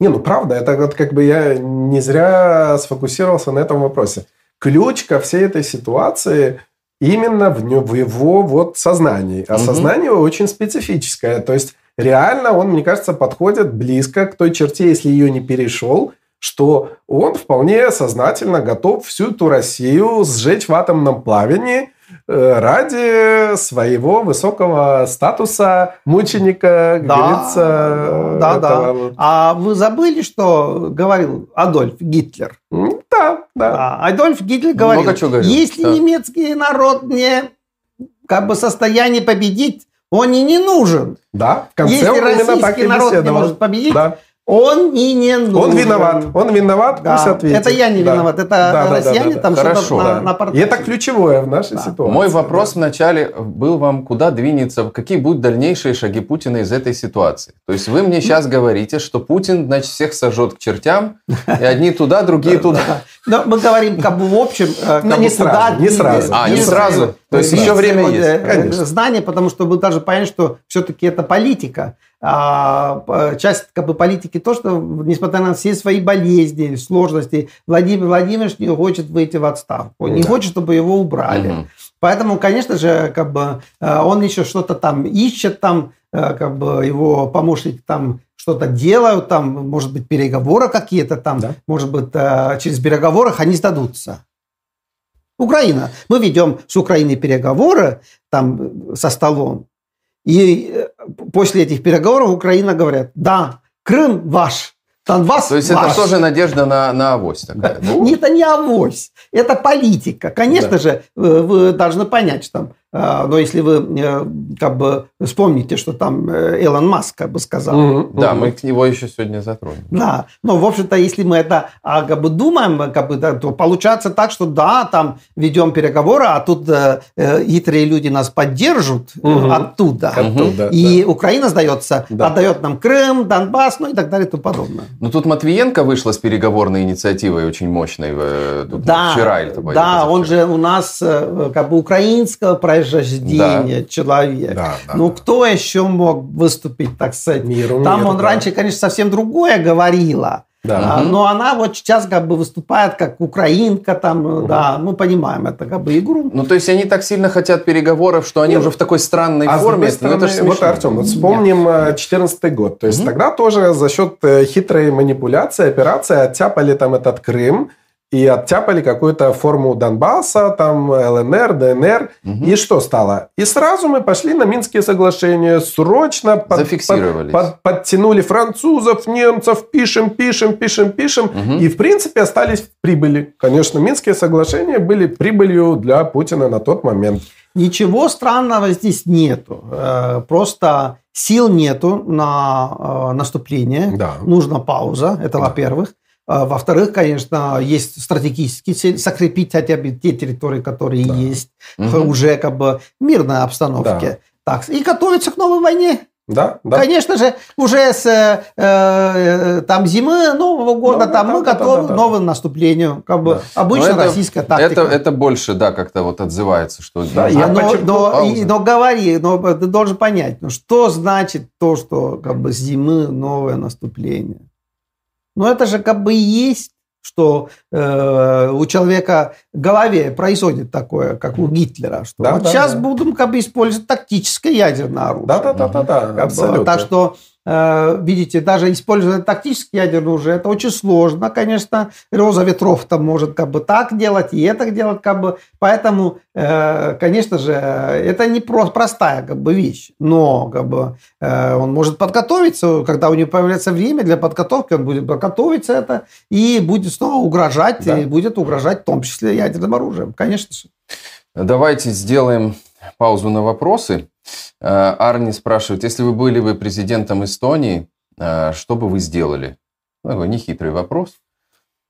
Не, ну правда, это вот как бы я не зря сфокусировался на этом вопросе. Ключ ко всей этой ситуации именно в, в его вот сознании. А Мгм. сознание очень специфическое. То есть реально он, мне кажется, подходит близко к той черте, если ее не перешел, что он вполне сознательно готов всю эту Россию сжечь в атомном пламени э, ради своего высокого статуса мученика, Да, говорится. да, да. этого вот. А вы забыли, что говорил Адольф Гитлер? Да, да. А, Адольф Гитлер говорил, Много чего говорил, если да. немецкий народ не как бы в состоянии победить, он и не нужен. Да, в конце если он именно так российский и народ не может победить, Да. Он и не нужен. Он виноват, он виноват, Да. пусть ответит. Это я не Да. виноват, это Да, да, да, россияне да, там да. что-то Хорошо, на, Да. на И портфеле. это ключевое в нашей Да. ситуации. Мой вопрос Да. вначале был вам, куда двинется, какие будут дальнейшие шаги Путина из этой ситуации. То есть вы мне сейчас говорите, что Путин, значит, всех сожжет к чертям, и одни туда, другие туда. Но мы говорим как бы в общем, э, Ну, как не бы куда сразу, не сразу. А, не сразу. То есть еще время э, есть. Конечно. Знание, потому что вы должны понять, что все-таки это политика. А, часть как бы, политики то, что несмотря на все свои болезни, сложности, Владимир Владимирович не хочет выйти в отставку, не Да. хочет, чтобы его убрали. Мгм. Поэтому, конечно же, как бы э, он еще что-то там ищет, там э, как бы его помощники там что-то делают, там, может быть, переговоры какие-то там, Да. может быть, э, через переговорах они сдадутся. Украина. Мы ведем с Украиной переговоры там со столом. И после этих переговоров Украина говорят, да, Крым ваш, Донбасс То есть ваш. это тоже надежда на, на авось такая. Да. Не, Это не авось, это политика. Конечно Да. же, э, вы должны понять, что там но если вы э, как бы вспомните, что там Элон Маск как бы сказал. Угу, да, мы к него еще сегодня затронем. Да, но в общем-то, если мы это а, как бы думаем, как бы, то получается так, что да, там ведем переговоры, а тут э, хитрые люди нас поддержат угу. оттуда. оттуда. И да. Украина сдается, да. отдает нам Крым, Донбасс, ну и так далее и тому подобное. Ну тут Матвиенко вышла с переговорной инициативой очень мощной тут, да, вчера или Да, он же у нас как бы украинского происхождения да. человек. Да, да, ну, да. кто еще мог выступить, так сказать? Миру, Там мир, он да. раньше, конечно, совсем другое говорила. Да. А, но она вот сейчас как бы выступает как украинка там, угу. да, мы понимаем это как бы игру. Ну, то есть они так сильно хотят переговоров, что они Нет. уже в такой странной а форме. Стороны, это вот, Артем, вот вспомним 2014 э, год. То есть угу. тогда тоже за счет э, хитрой манипуляции, операции оттяпали там этот Крым, и оттяпали какую-то форму Донбасса, там ЛНР, ДНР. Угу. И что стало? И сразу мы пошли на Минские соглашения, срочно под, под, под, подтянули французов, немцев, пишем, пишем, пишем, пишем. Угу. И, в принципе, остались в прибыли. Конечно, Минские соглашения были прибылью для Путина на тот момент. Ничего странного здесь нету. Э, просто сил нету на э, наступление. Да. Нужна пауза. Это да. во-первых. А, во-вторых, конечно, есть стратегические цели, закрепить хотя бы те территории, которые да. есть угу. уже как бы мирной обстановке. Да. Так, и готовиться к новой войне. Да, да. Конечно же, уже с э, э там зимы Нового года ну, там да, мы да, готовы да, да, к новому наступлению. Как бы да. обычно это, российская тактика. Это, это больше, да, как-то вот отзывается, что. Да, я но, но, и, но говори, но ты должен понять, ну что значит то, что как бы зимы новое наступление. Но это же как бы и есть, что э, у человека в голове происходит такое, как у Гитлера, что да, вот да, сейчас да. будем как бы использовать тактическое ядерное оружие. Да, да, да, да, да, абсолютно. Так что видите, даже используя тактический ядерное оружие, это очень сложно, конечно. Роза ветров там может как бы так делать, и это делать как бы. Поэтому, э, конечно же, это не просто простая как бы вещь, но как бы э, он может подготовиться, когда у него появляется время для подготовки, он будет подготовиться это и будет снова угрожать, да. и будет угрожать в том числе ядерным оружием, конечно же. Давайте сделаем паузу на вопросы. Э, Арни спрашивает, если вы были бы президентом Эстонии, э, что бы вы сделали? Ну, такой нехитрый вопрос.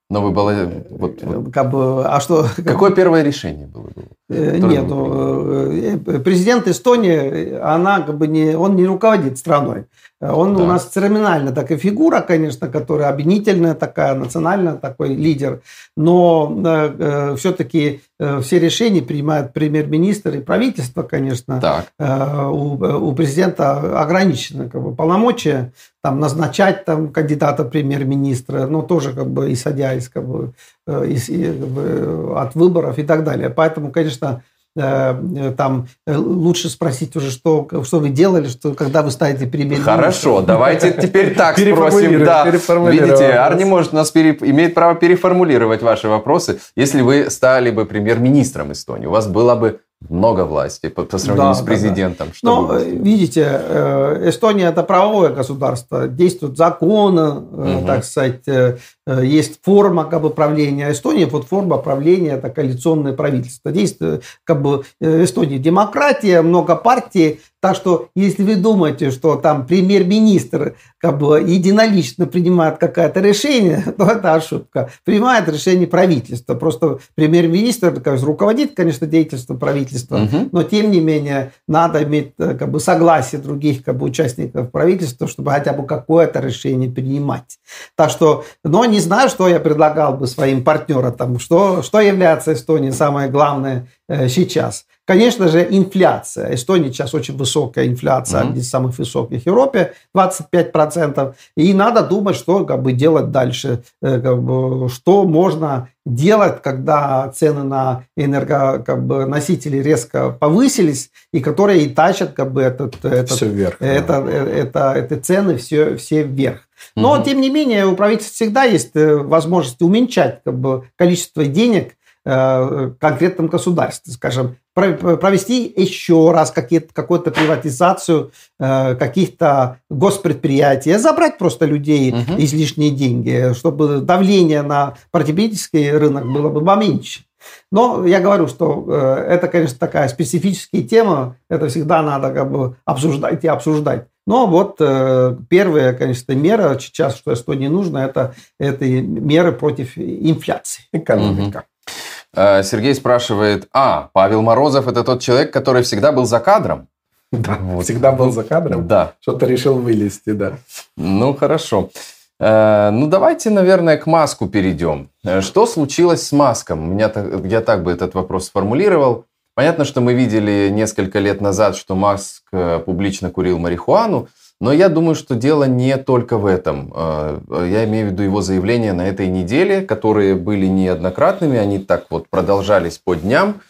Но вы были... Вот, вот. Как бы, а что... Какое первое решение было? Э, нет, ну, президент Эстонии, она как бы не, он не руководит страной. Он да. у нас церемониально такая фигура, конечно, которая объединительная такая, национальная такой лидер, но э, э, все-таки э, все решения принимает премьер-министр и правительство, конечно. Так. Э, у, у президента ограничены как бы, полномочия там, назначать там, кандидата премьер-министра, но тоже как бы исходя из, как бы, э, из, как бы, от выборов и так далее. Поэтому, конечно, Э, э, там э, лучше спросить уже, что, что вы делали, что, когда вы ставите перемены. Хорошо, давайте теперь так спросим. Да. Видите, Арни может нас пере... имеет право переформулировать ваши вопросы. Если вы стали бы премьер-министром Эстонии, у вас было бы много власти по, по сравнению да, с президентом. Да, да. Но, видите, Эстония это правовое государство, действуют законы, угу. так сказать, есть форма как бы правления. Эстония, вот форма правления это коалиционное правительство. Действует как бы в Эстонии демократия, много партий, так что, если вы думаете, что там премьер-министр как бы единолично принимает какое-то решение, то это ошибка. Принимает решение правительства. Просто премьер-министр конечно, руководит, конечно, деятельством правительства, угу. но тем не менее надо иметь э, как бы согласие других как бы участников правительства, чтобы хотя бы какое-то решение принимать. Так что, но не знаю, что я предлагал бы своим партнерам, там, что, что является Эстонией самое главное сейчас. Конечно же, инфляция. Эстония сейчас очень высокая инфляция, mm-hmm. одна из самых высоких в Европе, 25%. И надо думать, что как бы, делать дальше, э, как бы, что можно делать, когда цены на энергоносители резко повысились, и которые и тащат как бы, этот, этот, все вверх. Это, да. это, это, это цены все, все вверх. Но, угу. тем не менее, у правительства всегда есть э, возможность уменьшать как бы, количество денег, Э, конкретном государстве, скажем, провести еще раз какую-то приватизацию э, каких-то госпредприятий, забрать просто людей угу. излишние деньги, чтобы давление на потребительский рынок было бы поменьше. Но я говорю, что э, это, конечно, такая специфическая тема, это всегда надо как бы обсуждать и обсуждать. Но вот э, первая, конечно, мера сейчас, что Эстонии нужно, это, это меры против инфляции. Экономика. Э, Сергей спрашивает, а, Павел Морозов это тот человек, который всегда был за кадром? Да, Вот. всегда был за кадром. Да. Что-то решил вылезти, да. Ну, хорошо. Э, Ну, давайте, наверное, к Маску перейдем. Э, Что случилось с Маском? Меня, так- я так бы этот вопрос сформулировал. Понятно, что мы видели несколько лет назад, что Маск э, публично курил марихуану, но я думаю, что дело не только в этом. Э, Я имею в виду его заявления на этой неделе, которые были неоднократными, они так вот продолжались по дням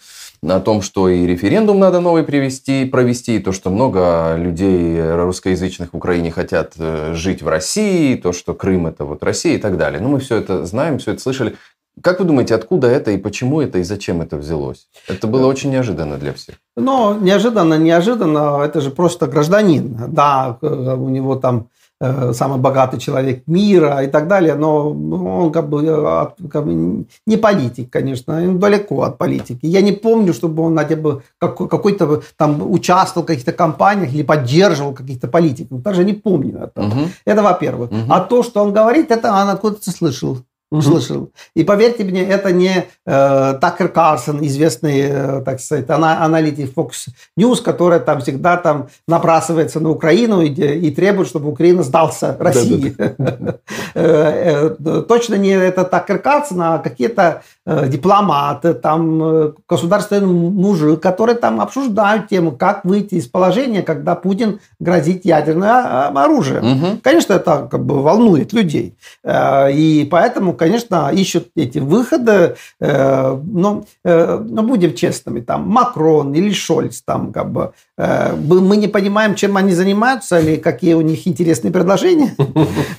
о том, что и референдум надо новый привести, провести, и то, что много людей русскоязычных в Украине хотят э, жить в России, то, что Крым это вот Россия и так далее. Ну, мы все это знаем, все это слышали. Как вы думаете, откуда это и почему это и зачем это взялось? Это было очень неожиданно для всех. Но неожиданно, неожиданно, это же просто гражданин. Да, э, у него там э, самый богатый человек мира и так далее, но он как бы, э, как бы не политик, конечно, он далеко от политики. Я не помню, чтобы он хотя бы как- какой-то там участвовал в каких-то кампаниях или поддерживал каких-то политиков. Даже не помню этого. Мгм. Это во-первых. Мгм. А то, что он говорит, это он откуда-то слышал. Мгм. Слышал. И поверьте мне, это не э, Такер Карсон, известный, э, так сказать, ана- аналитик Fox News, который там всегда там набрасывается на Украину и, и требует, чтобы Украина сдался России. Э, э, Точно не это Такер Карсон, а какие-то э, дипломаты, там государственный мужик, которые там обсуждают тему, как выйти из положения, когда Путин грозит ядерным а, оружием. Мгм. Конечно, это как бы волнует людей. И поэтому, конечно, ищут эти выходы. Э, Но, э, но будем честными, там Макрон или Шольц, там как бы э, мы не понимаем, чем они занимаются или какие у них интересные предложения.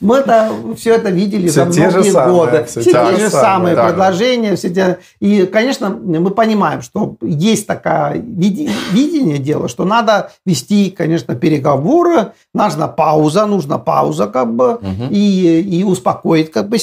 Мы это, все это видели Все за многие самые, годы. все Все те же самые, да. предложения. все те- И, конечно, мы понимаем, что есть такое видение дела, что надо вести, конечно, переговоры, нужна пауза, нужна пауза как бы, и, и успокоить как бы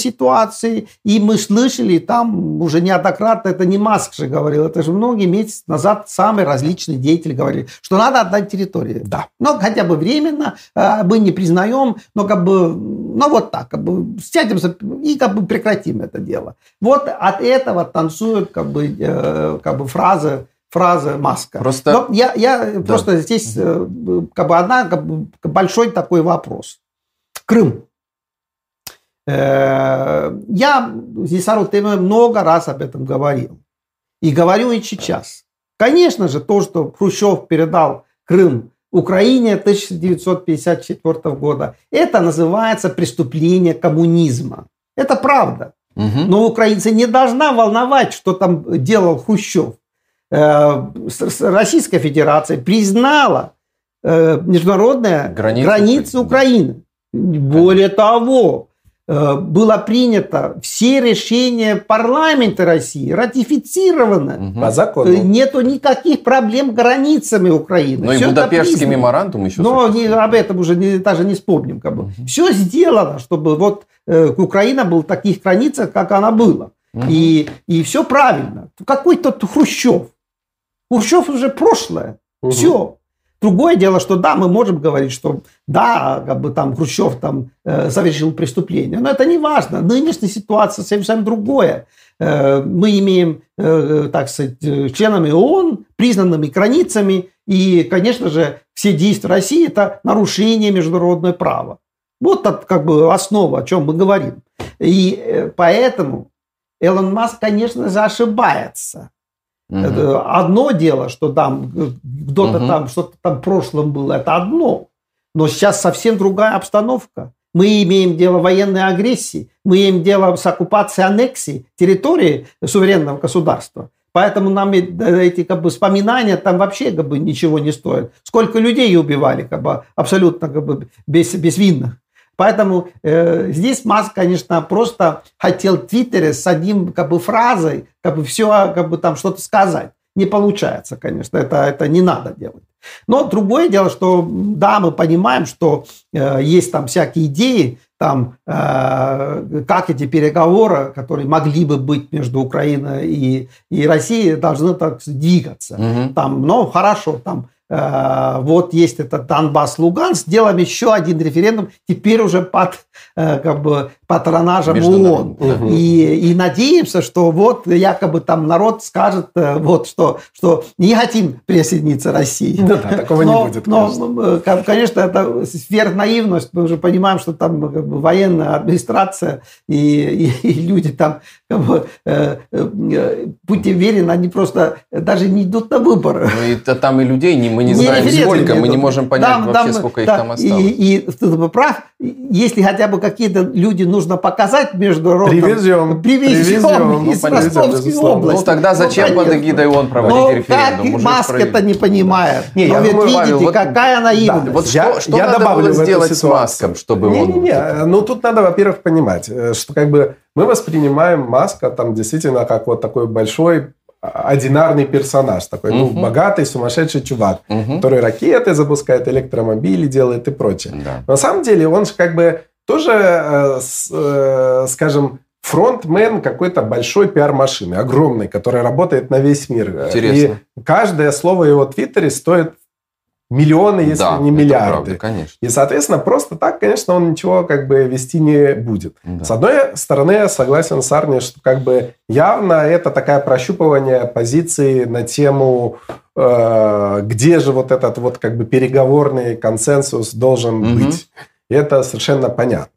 ситуации. И мы слышали там уже неоднократно, это не Маск же говорил, это же многие месяцы назад самые различные деятели говорили, что надо отдать территорию. Да. Но хотя бы временно, э, мы не признаем, но как бы, ну вот так, как бы сядемся и как бы прекратим это дело. Вот от этого танцуют как бы, э, как бы фразы, фразы Маска. Просто- Но я, я просто здесь э, как бы одна как бы, большой такой вопрос. Крым. Э, Я здесь Ару, ты много раз об этом говорил. И говорю и сейчас. Конечно же, то, что Хрущев передал Крым Украине 1954 года, это называется преступление коммунизма. Это правда. Мгм. Но украинцы не должна волновать, что там делал Хрущев. Э, Российская Федерация признала э, международные Границы границы, Украины. Более того, было принято все решения парламента России, ратифицировано. Мгм. По Э, закону. Нету никаких проблем с границами Украины. Ну и Будапештский меморандум еще Но не, об этом уже не- даже не вспомним. Как бы. Все сделано, чтобы вот э, Украина была в таких границах, как она была. Мгм. И, и все правильно. Какой тут Хрущев? Хрущев уже прошлое. Мгм. Все. Другое дело, что да, мы можем говорить, что да, как бы там Хрущев там э, совершил преступление, но это не важно. Нынешняя ситуация совсем другое. Э, мы имеем, э, так сказать, э, членами ООН, признанными границами, и, конечно же, все действия России – это нарушение международного права. Вот это как бы основа, о чем мы говорим. И э, поэтому Элон Маск, конечно же, ошибается. Это одно дело, что там э, кто-то Мгм. там, что-то там в прошлом было, это одно. Но сейчас совсем другая обстановка. Мы имеем дело военной агрессии, мы имеем дело с оккупацией, аннексией территории суверенного государства. Поэтому нам эти как бы, вспоминания там вообще как бы, ничего не стоят. Сколько людей убивали как бы, абсолютно как бы, без, безвинных. Поэтому э, здесь Маск, конечно, просто хотел в Твиттере с одним как бы фразой как бы все как бы там что-то сказать. не получается, конечно. Это, это не надо делать. Но другое дело, что да, мы понимаем, что э, есть там всякие идеи, там, э, как эти переговоры, которые могли бы быть между Украиной и, и Россией, должны так двигаться. Мгм. Там, ну, хорошо, там, вот есть этот Донбасс, Луганск, сделаем еще один референдум, теперь уже под, э, как бы, патронажем ООН. Да. И, и надеемся, что вот якобы там народ скажет, э, вот, что, что не хотим присоединиться России. Ну да, такого не Но- будет, Но, конечно. э, ко- конечно, это сверхнаивность. Мы уже понимаем, что там как бы, военная администрация и, и- и люди там, как бы, э, э, будьте уверены, они просто даже не идут на выборы. Ну, и там и людей не, мы не, Не знаем сколько, мы не можем понять Там- вообще, там, сколько их да, там осталось. И, и ты прав, если хотя бы какие-то люди нужно показать международным... Привезем. Привезем, Привезем. из Ну, Ростовской безусловно. области. Ну, тогда зачем под конечно. эгидой ООН проводить Ну, референдум? как Уже Маск провели. это не понимает. Не, Но я ведь думаю, видите, Павел, вот- какая наивность. Вот Я- что, что я надо добавлю было сделать с ситуацию. Маском, чтобы он... Не-не-не, ну тут надо, во-первых, понимать, э, что как бы мы воспринимаем Маска там действительно как вот такой большой а, одинарный персонаж, такой ну, Мгм. богатый, сумасшедший чувак, Мгм. который ракеты запускает, электромобили делает и прочее. Да. На самом деле он же как бы тоже, э, э, скажем, фронтмен какой-то большой пиар-машины, огромной, которая работает на весь мир. Интересно. И каждое слово его Твиттере стоит миллионы, если Да, не это миллиарды. правда, конечно. И, соответственно, просто так, конечно, он ничего как бы вести не будет. Да. С одной стороны, я согласен с Арни, что как бы явно это такое прощупывание позиции на тему, э, где же вот этот вот как бы переговорный консенсус должен Мгм. быть. Это совершенно понятно.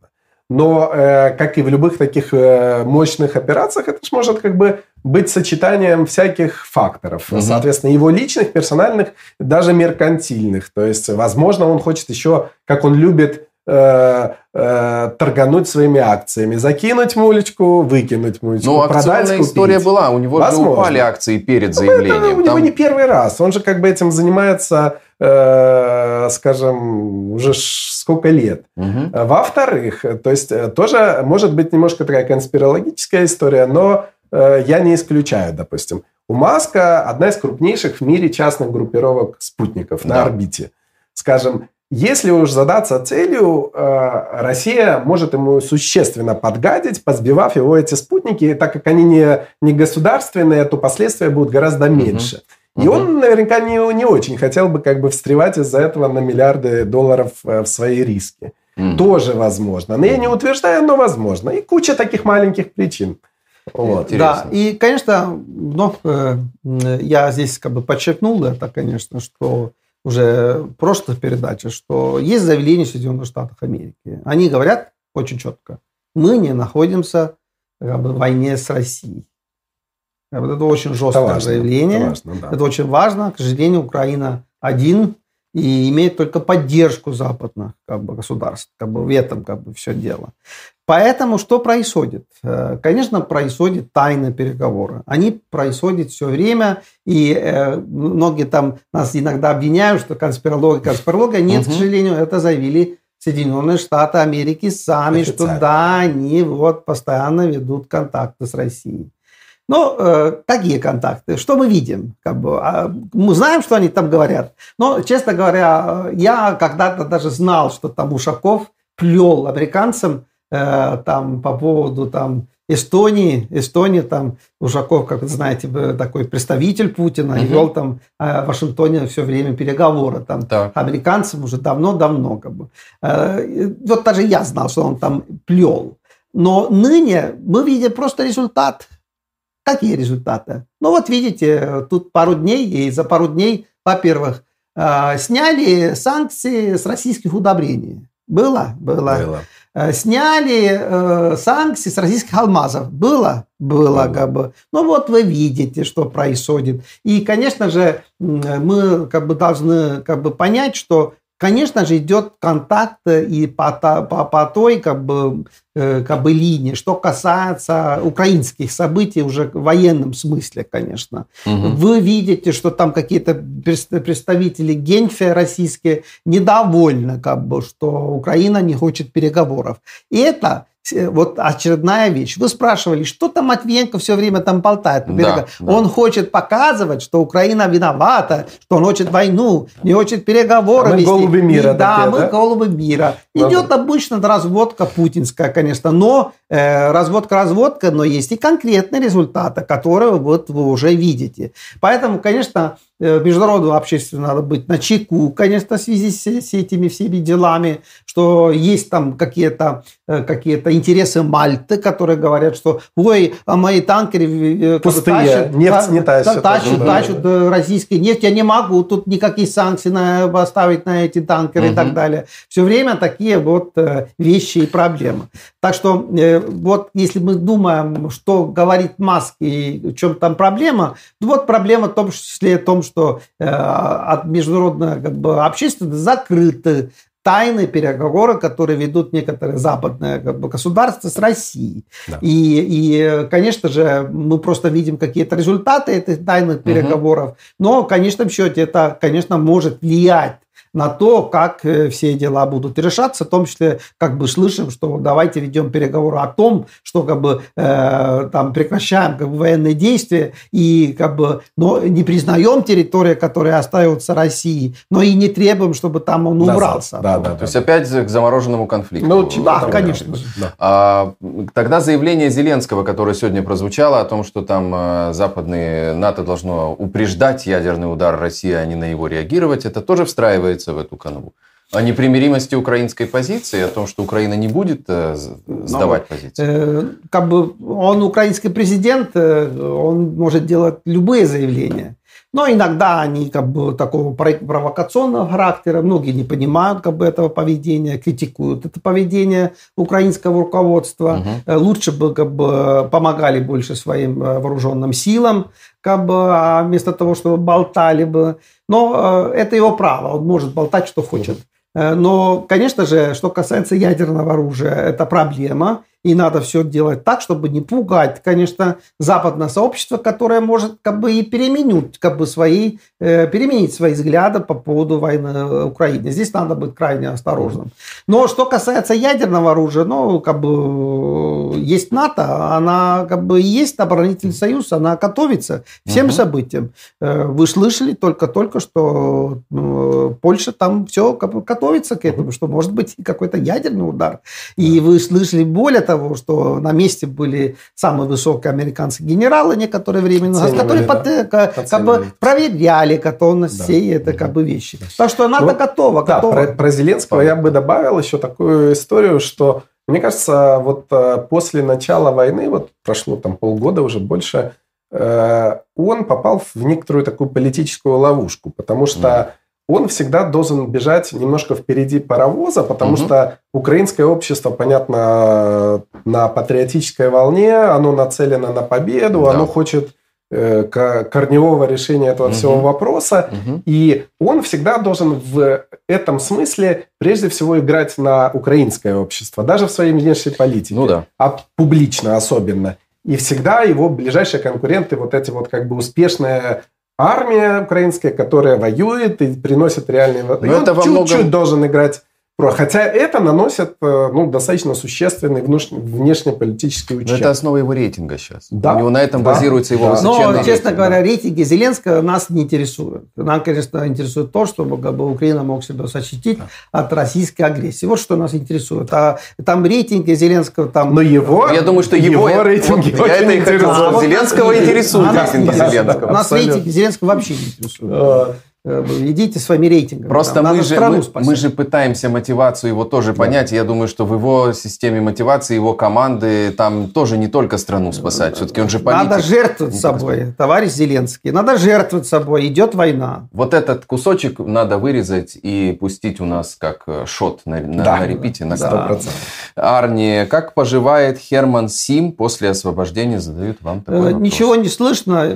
Но, э, как и в любых таких э, мощных операциях, это же может как бы быть сочетанием всяких факторов. Мгм. Соответственно, его личных, персональных, даже меркантильных. То есть, возможно, он хочет еще, как он любит, э, э, торгануть своими акциями. Закинуть мулечку, выкинуть мулечку, Ну, продать, купить. история была. У него Возможно. же упали акции перед Ну, это заявлением. у него Там- не первый раз. Он же как бы этим занимается, э, скажем, уже сколько лет. Мгм. Во-вторых, то есть тоже может быть немножко такая конспирологическая история, но э, я не исключаю, допустим. У Маска одна из крупнейших в мире частных группировок спутников на Да. орбите. Скажем, если уж задаться целью, э, Россия может ему существенно подгадить, подсбивав его эти спутники, и так как они не, не государственные, то последствия будут гораздо меньше. И Мгм. он наверняка не, не очень хотел бы как бы встревать из-за этого на миллиарды долларов э, в свои риски. Мгм. Тоже возможно. Но я не утверждаю, но возможно. И куча таких маленьких причин. Вот. Интересно. Да, и, конечно, ну, э, я здесь как бы подчеркнул это, конечно, что уже в прошлых передачах, что есть заявление Соединенных Штатов Америки. Они говорят очень четко, мы не находимся как бы, в войне с Россией. Бы Это очень Это жесткое важно. заявление. Это важно, да. Это очень важно. К сожалению, Украина один и имеет только поддержку западных как бы, государств как бы, в этом как бы, все дело. Поэтому что происходит? Э, Конечно, происходят тайные переговоры. Они происходят все время, и э, многие там нас иногда обвиняют, что конспирология, конспирология. Нет, к Мгм. сожалению, это заявили Соединенные Штаты Америки сами, что Официально. да, они вот постоянно ведут контакты с Россией. Ну, э, какие контакты? Что мы видим? Как бы, а, мы знаем, что они там говорят. Но, честно говоря, я когда-то даже знал, что там Ушаков плел американцам э, там по поводу там Эстонии, Эстонии там Ушаков, как вы знаете, такой представитель Путина, Мгм. вел там э, в Вашингтоне все время переговоры там Так. американцам уже давно-давно. Как бы. Э, Вот даже я знал, что он там плел. Но ныне мы видим просто результат. Какие результаты? Ну вот видите, тут пару дней, и за пару дней, во-первых, сняли санкции с российских удобрений. Было? Было. Было. Э, Сняли э, санкции с российских алмазов. Было? Было, как бы. Ну вот вы видите, что происходит. И, конечно же, м, мы как бы должны как бы понять, что, конечно же, идет контакт и по, по, по той как бы, э, как бы линии, что касается украинских событий уже в военном смысле, конечно. Мгм. Вы видите, что там какие-то представители Генфа российские недовольны, как бы, что Украина не хочет переговоров. И это вот очередная вещь. Вы спрашивали, что там Матвиенко все время там болтает? Да, да. Он хочет показывать, что Украина виновата, что он хочет войну, не хочет переговоры а мы вести. голуби мира. И, да, такие, мы да? голуби мира. Идет обычно разводка путинская, конечно, но разводка-разводка, но есть и конкретные результаты, которые вот вы уже видите. Поэтому, конечно, Э, международного общества надо быть на чеку, конечно, в связи с, с этими всеми делами, что есть там какие-то э, какие интересы Мальты, которые говорят, что ой, а мои танкеры э, Пустые, тащат, нефть не тащат. Тащат, тащат да. российские нефть, я не могу тут никаких санкций на, поставить на эти танкеры угу. и так далее. Все время такие вот вещи и проблемы. Так что вот если мы думаем, что говорит Маск и в чем там проблема, вот проблема в том числе в том, что э, от международного как бы, общества закрыты тайные переговоры, которые ведут некоторые западные как бы, государства с Россией. Да. И, и, конечно же, мы просто видим какие-то результаты этих тайных переговоров, угу. но в конечном счете это, конечно, может влиять на то, как э, все дела будут решаться, в том числе, как бы слышим, что давайте ведем переговоры о том, что как бы э, там прекращаем как бы, военные действия и как бы, но не признаем территорию, которая остается России, но и не требуем, чтобы там он убрался. Да, да, да, То есть опять к замороженному конфликту. Ну, да, конечно. Да. А, тогда заявление Зеленского, которое сегодня прозвучало о том, что там э, западные НАТО должно упреждать ядерный удар России, а не на его реагировать, это тоже встраивается вписывается в эту канву. О непримиримости украинской позиции, о том, что Украина не будет э, сдавать ну, позиции. Э, как бы он украинский президент, э, он может делать любые заявления. Но иногда они как бы такого провокационного характера, многие не понимают как бы этого поведения, критикуют это поведение украинского руководства. Угу. Лучше бы как бы помогали больше своим э, вооруженным силам, как бы, а вместо того, чтобы болтали бы. Но э, это его право, он может болтать, что хочет. Угу. Но, конечно же, что касается ядерного оружия, это проблема. И надо все делать так, чтобы не пугать, конечно, западное сообщество, которое может как бы и переменить, как бы свои, э, переменить свои взгляды по поводу войны в Украине. Здесь надо быть крайне осторожным. Но что касается ядерного оружия, ну, как бы есть НАТО, она как бы есть оборонительный союз, она готовится всем угу. событиям. Э, вы слышали только-только, что Польша там все как бы готовится к этому, что может быть какой-то ядерный удар. И вы слышали более того, что на месте были самые высокие американские генералы некоторое время назад, которые да? под, как, как бы проверяли готовность да. всей этой как бы вещи. Так что она ну, готова. Да, готова. Про, про Зеленского я бы добавил еще такую историю, что мне кажется, вот э, после начала войны, вот прошло там полгода уже больше, э, он попал в некоторую такую политическую ловушку, потому что он всегда должен бежать немножко впереди паровоза, потому угу. что украинское общество, понятно, на патриотической волне, оно нацелено на победу, да. оно хочет э, корневого решения этого угу. всего вопроса, угу. и он всегда должен в этом смысле прежде всего играть на украинское общество, даже в своей внешней политике, ну да. а публично особенно. И всегда его ближайшие конкуренты, вот эти вот как бы успешные армия украинская, которая воюет и приносит реальные... Но и это он чуть-чуть многом... должен играть Хотя это наносит э, ну, достаточно существенный внешнеполитический ущерб. Но это основа его рейтинга сейчас. Да. У него на этом да. базируется его да. высоченный Но, честно говоря, да. рейтинги Зеленского нас не интересуют. Нам, конечно, интересует то, чтобы как бы, Украина мог себя защитить да. от российской агрессии. Вот что нас интересует. А там рейтинги Зеленского там... Но его... Я думаю, что его, его рейтинги вот, я это и хотел а, Зеленского вот, интересуют рейтинги Зеленского. Нас рейтинги Зеленского вообще не интересуют. Э, идите своими рейтингами. Просто там, мы, же, мы, мы же пытаемся мотивацию его тоже да. понять. Я думаю, что в его системе мотивации, его команды, там тоже не только страну спасать. Все-таки он же политик. Надо жертвовать собой, товарищ Зеленский. Надо жертвовать собой. Идет война. Вот этот кусочек надо вырезать и пустить у нас как э, шот на, на, да. на репите на 100%. Да. Арни, как поживает Херман Сим после освобождения? Задают вам такой э, вопрос. Ничего не слышно.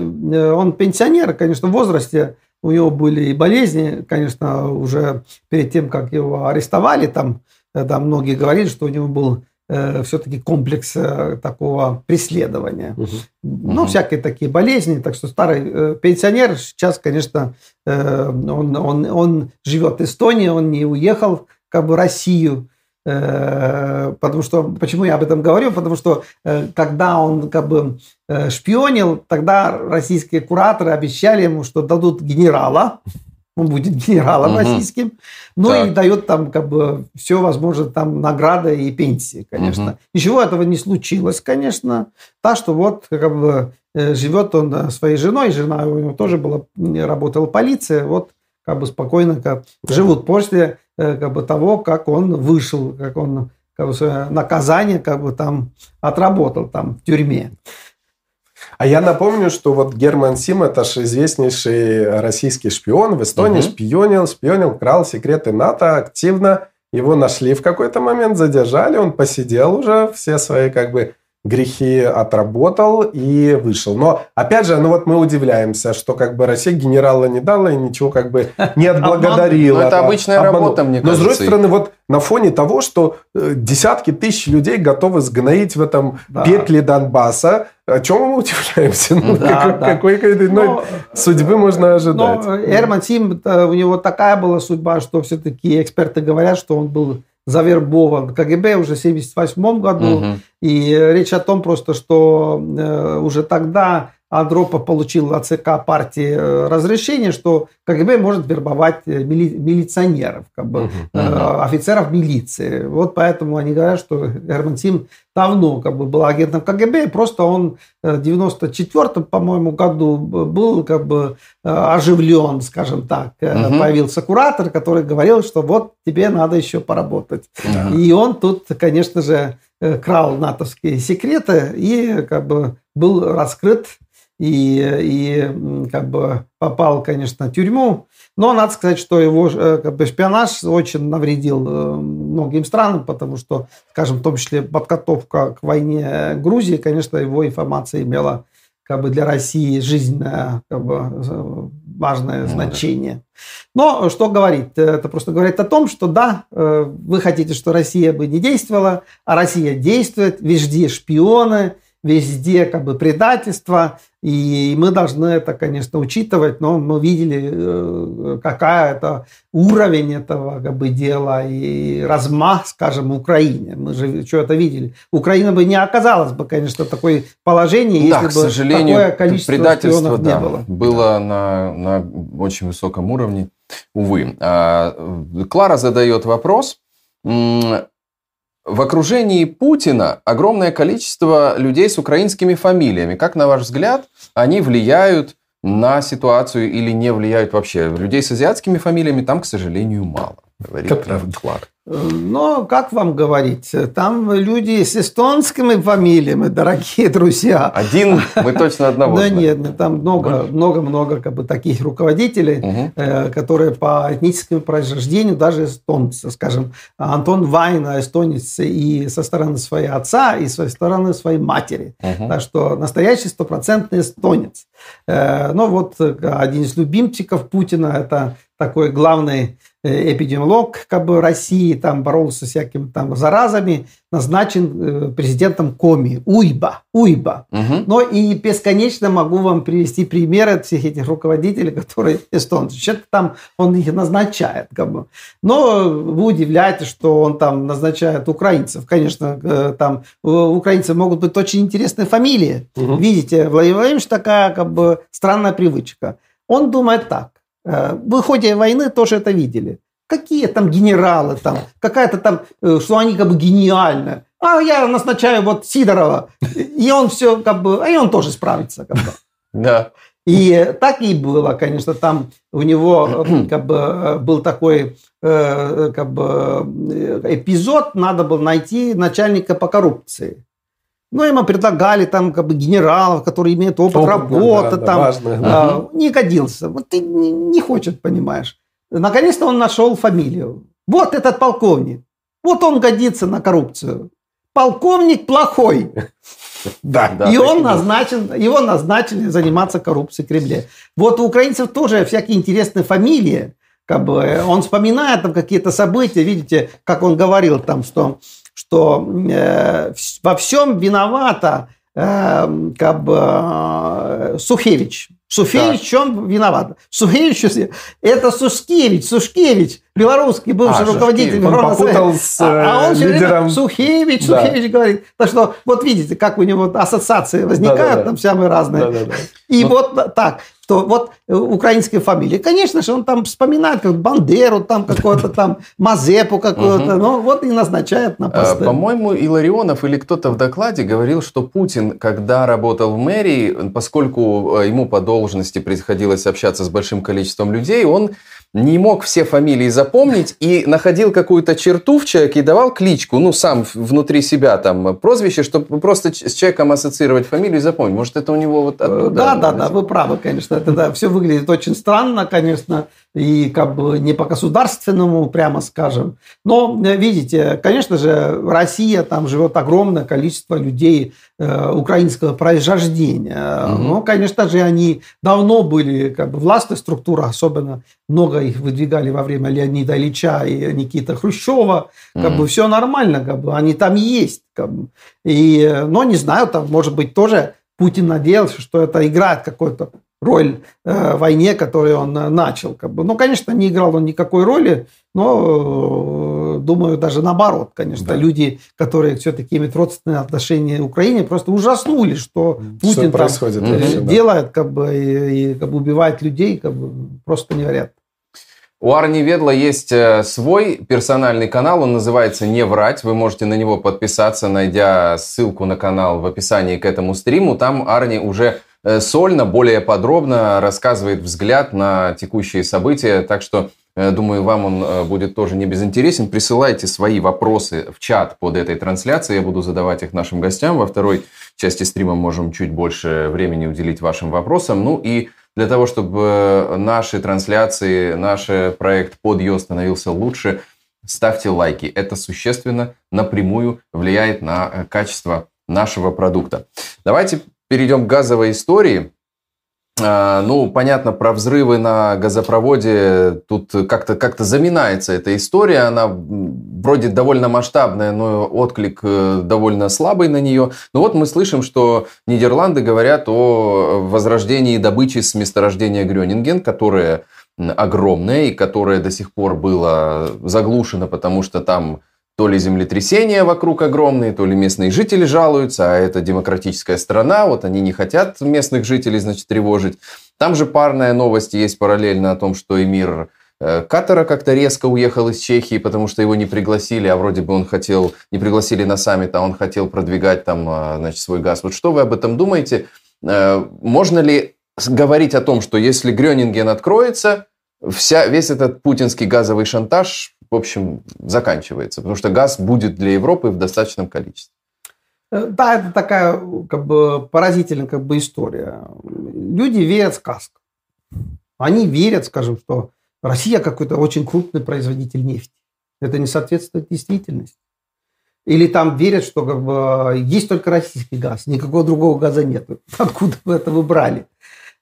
Он пенсионер, конечно, в возрасте у него были и болезни, конечно, уже перед тем, как его арестовали, там, там многие говорили, что у него был э, все-таки комплекс э, такого преследования. Угу. Ну, угу. всякие такие болезни. Так что старый э, пенсионер сейчас, конечно, э, он, он, он живет в Эстонии, он не уехал как бы в Россию. Э, потому что, почему я об этом говорю? Потому что э, когда он как бы э, шпионил, тогда российские кураторы обещали ему, что дадут генерала, он будет генералом угу. российским, ну так. и дает там как бы все возможно, там награды и пенсии, конечно. Угу. Ничего этого не случилось, конечно. Так что вот как бы живет он своей женой, жена у него тоже была, работала полиция, вот как бы спокойно как, живут после как бы того, как он вышел, как он как бы, наказание как бы там отработал там в тюрьме. А я напомню, что вот Герман Сим, это же известнейший российский шпион, в Эстонии угу. шпионил, шпионил, крал секреты НАТО активно. Его нашли в какой-то момент, задержали, он посидел уже, все свои как бы грехи отработал и вышел. Но, опять же, ну вот мы удивляемся, что как бы Россия генерала не дала и ничего как бы не отблагодарила. Ну, это обычная обману. работа, мне кажется. Но, с другой стороны, вот на фоне того, что э, десятки тысяч людей готовы сгноить в этом да. пекле Донбасса, о чем мы удивляемся? Ну, да, как, да. Какой иной но, судьбы можно ожидать? Но Эрман Сим, у него такая была судьба, что все-таки эксперты говорят, что он был завербован КГБ уже в 1978 году. Угу. И речь о том просто, что э, уже тогда Андропов получил от ЦК партии э, разрешение, что КГБ может вербовать э, мили, милиционеров, как бы, uh-huh. офицеров милиции. Вот поэтому они говорят, что Герман Сим давно как бы, был агентом КГБ, просто он в 94 по-моему, году был как бы оживлен, скажем так. Uh-huh. Появился куратор, который говорил, что вот тебе надо еще поработать. Uh-huh. И он тут, конечно же, крал натовские секреты и как бы был раскрыт и, и как бы попал, конечно, в тюрьму. Но надо сказать, что его э, как бы, шпионаж очень навредил э, многим странам, потому что, скажем, в том числе подготовка к войне Грузии, конечно, его информация имела как бы для России жизненное как бы, важное ну, значение. Но что говорит? Это просто говорит о том, что да, э, вы хотите, что Россия бы не действовала, а Россия действует, везде шпионы, везде как бы предательство, и мы должны это, конечно, учитывать, но мы видели, э, какая это уровень этого как бы, дела и размах, скажем, Украине. Мы же что это видели. Украина бы не оказалась бы, конечно, в такой положении, да, если к сожалению, бы такое количество предательство да, не было. Было на, на очень высоком уровне, увы. А, Клара задает вопрос в окружении Путина огромное количество людей с украинскими фамилиями. Как, на ваш взгляд, они влияют на ситуацию или не влияют вообще? Людей с азиатскими фамилиями там, к сожалению, мало. Говорит Это правда. Клар. Но, как вам говорить, там люди с эстонскими фамилиями, дорогие друзья. Один мы точно одного Да нет, ну, там много, много, много как бы таких руководителей, которые по этническому происхождению даже эстонцы, скажем, Антон Вайна эстонец и со стороны своей отца, и со стороны своей матери. Так что настоящий стопроцентный эстонец. Э, ну вот один из любимчиков Путина, это такой главный Э, эпидемиолог как бы России, там боролся с всякими там заразами, назначен э, президентом Коми, Уйба, Уйба. Угу. Но и бесконечно могу вам привести примеры всех этих руководителей, которые эстонцы. Что-то там он их назначает. Как бы. Но вы удивляетесь, что он там назначает украинцев. Конечно, э, там у украинцев могут быть очень интересные фамилии. Угу. Видите, Владимир Владимирович такая как бы странная привычка. Он думает так в ходе войны тоже это видели. Какие там генералы там, какая-то там, э, что они как бы гениальны. А я назначаю вот Сидорова, и он все как бы, а и он тоже справится. Как бы. Да. И так и было, конечно, там у него э, как бы был такой как бы эпизод, надо было найти начальника по коррупции. Ну, ему предлагали там как бы генералов, которые имеют опыт, опыт работы, да, там, да, важно, да. не годился. Вот ты не, не хочет, понимаешь. Наконец-то он нашел фамилию. Вот этот полковник. Вот он годится на коррупцию. Полковник плохой. Да, да, и он назначен, его назначили заниматься коррупцией в Кремле. Вот у украинцев тоже всякие интересные фамилии. Как бы он вспоминает там какие-то события, видите, как он говорил там, что что э, во всем виновата э, как бы э, Сухевич. Сухевич, в чем виноват? Сухевич, это Сушкевич, Сушкевич, белорусский бывший а, руководитель Он попутал с а, а он лидером. Время Сухевич, Сухевич да. говорит. Так что вот видите, как у него ассоциации возникают, да, да, да. там самые разные. Да, да, да. И ну, вот так что вот э, украинские фамилии. Конечно же, он там вспоминает как Бандеру, там какого-то там Мазепу какого-то, ну вот и назначает на посты. По-моему, Иларионов или кто-то в докладе говорил, что Путин, когда работал в мэрии, поскольку э, ему по должности приходилось общаться с большим количеством людей, он не мог все фамилии запомнить и находил какую-то черту в человеке и давал кличку, ну, сам внутри себя там прозвище, чтобы просто с человеком ассоциировать фамилию и запомнить. Может, это у него вот оттуда? Да, да, да, вы правы, конечно. Это да, все выглядит очень странно, конечно и как бы не по государственному, прямо скажем. Но, э, видите, конечно же, Россия, там живет огромное количество людей э, украинского происхождения. Угу. Но, конечно же, они давно были как бы властной структурой, особенно много их выдвигали во время Леонида Ильича и Никиты Хрущева. Как угу. бы все нормально, как бы они там есть. Как бы. И, но не знаю, там, может быть, тоже Путин надеялся, что это играет какой-то роль э, войне, которую он э, начал. Как бы. Ну, конечно, не играл он никакой роли, но, э, думаю, даже наоборот, конечно, да. люди, которые все-таки имеют родственные отношения к Украине, просто ужаснули, что Путин там происходит, э, делает, как бы, и, и как бы убивает людей, как бы, просто невероятно. У Арни Ведла есть свой персональный канал, он называется «Не врать». Вы можете на него подписаться, найдя ссылку на канал в описании к этому стриму. Там Арни уже сольно, более подробно рассказывает взгляд на текущие события. Так что, э, думаю, вам он э, будет тоже не безинтересен. Присылайте свои вопросы в чат под этой трансляцией. Я буду задавать их нашим гостям. Во второй части стрима можем чуть больше времени уделить вашим вопросам. Ну и для того, чтобы наши трансляции, наш проект под ее становился лучше, ставьте лайки. Это существенно напрямую влияет на качество нашего продукта. Давайте перейдем к газовой истории. А, ну, понятно, про взрывы на газопроводе тут как-то как заминается эта история. Она вроде довольно масштабная, но отклик э, довольно слабый на нее. Но вот мы слышим, что Нидерланды говорят о возрождении добычи с месторождения Грёнинген, которое огромное и которое до сих пор было заглушено, потому что там то ли землетрясения вокруг огромные, то ли местные жители жалуются, а это демократическая страна, вот они не хотят местных жителей, значит, тревожить. Там же парная новость есть параллельно о том, что эмир э, Катара как-то резко уехал из Чехии, потому что его не пригласили, а вроде бы он хотел, не пригласили на саммит, а он хотел продвигать там, а, значит, свой газ. Вот что вы об этом думаете? Э, можно ли говорить о том, что если Грёнинген откроется, вся, весь этот путинский газовый шантаж в общем, заканчивается, потому что газ будет для Европы в достаточном количестве. Э, да, это такая как бы поразительная как бы история. Люди верят в сказку. Они верят, скажем, что Россия какой-то очень крупный производитель нефти. Это не соответствует действительности. Или там верят, что как бы, есть только российский газ, никакого другого газа нет. Откуда вы это выбрали?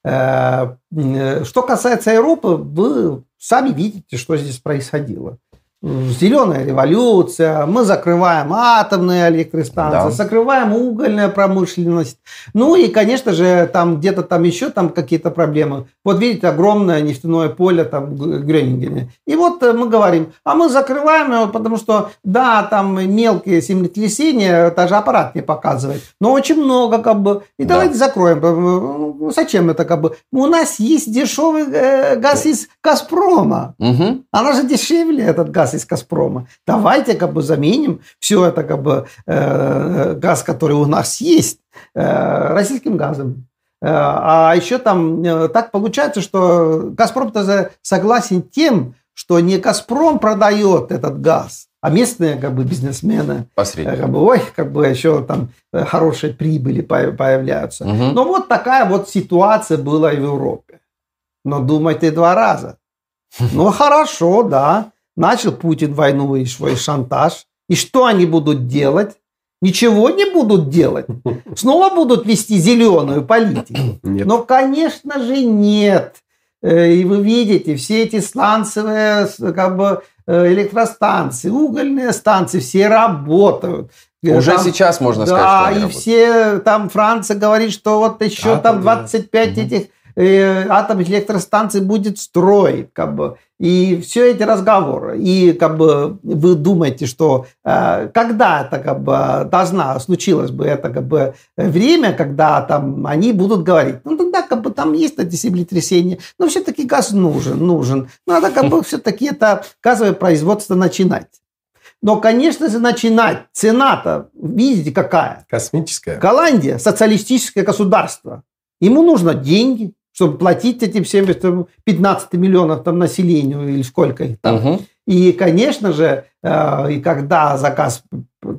Э, э, что касается Европы, вы сами видите, что здесь происходило зеленая революция, мы закрываем атомные электростанции, да. закрываем угольную промышленность. Ну и, конечно же, там где-то там еще там какие-то проблемы. Вот видите, огромное нефтяное поле там в Грёнингене. И вот э, мы говорим, а мы закрываем его, потому что, да, там мелкие землетрясения, даже аппарат не показывает, но очень много как бы. И да. давайте закроем. Ну, зачем это как бы? У нас есть дешевый газ из Газпрома. Угу. Она же дешевле, этот газ газ из Газпрома. Давайте как бы заменим все это как бы э, газ, который у нас есть, э, российским газом. Э, а еще там э, так получается, что Газпром-то согласен тем, что не Газпром продает этот газ, а местные как бы бизнесмены, Посредники. как бы, ой, как бы еще там э, хорошие прибыли появляются. Угу. Но вот такая вот ситуация была и в Европе. Но думайте два раза. Ну хорошо, да. Начал Путин войну и свой шантаж. И что они будут делать? Ничего не будут делать. Снова будут вести зеленую политику. Нет. Но, конечно же, нет. Э, и вы видите, все эти сланцевые как бы, э, электростанции, угольные станции, все работают. Уже там, сейчас можно да, сказать, они и работают. все, там Франция говорит, что вот еще а, там 25 да. этих э, атомных электростанций будет строить, как бы. И все эти разговоры. И как бы вы думаете, что э, когда это как бы должна случилось бы это как бы время, когда там они будут говорить, ну тогда как бы там есть эти землетрясения, но все-таки газ нужен, нужен. Надо как бы все-таки это газовое производство начинать. Но, конечно же, начинать. Цена-то, видите, какая? Космическая. Голландия, социалистическое государство. Ему нужно деньги, чтобы платить этим 70, 15 миллионов там населению или сколько их там. Угу. И, конечно же, э, и когда заказ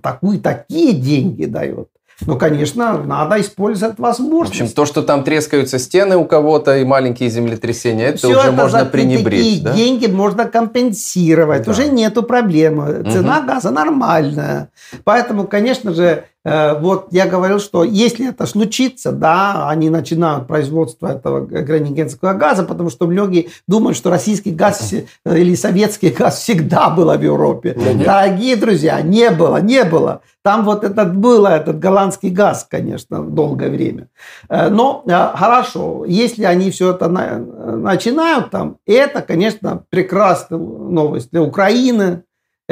такую, такие деньги дает, ну, конечно, надо использовать возможность. В общем, то, что там трескаются стены у кого-то и маленькие землетрясения, это Все уже это можно пренебречь. Такие да? деньги можно компенсировать. Да. Уже нету проблемы. Цена угу. газа нормальная. Поэтому, конечно же, вот я говорил, что если это случится, да, они начинают производство этого гранигенского газа, потому что многие думают, что российский газ э, или советский газ всегда был в Европе. Да Дорогие друзья, не было, не было. Там вот этот был, этот голландский газ, конечно, долгое время. Э, но хорошо, если они все это начинают там, это, конечно, прекрасная новость для Украины,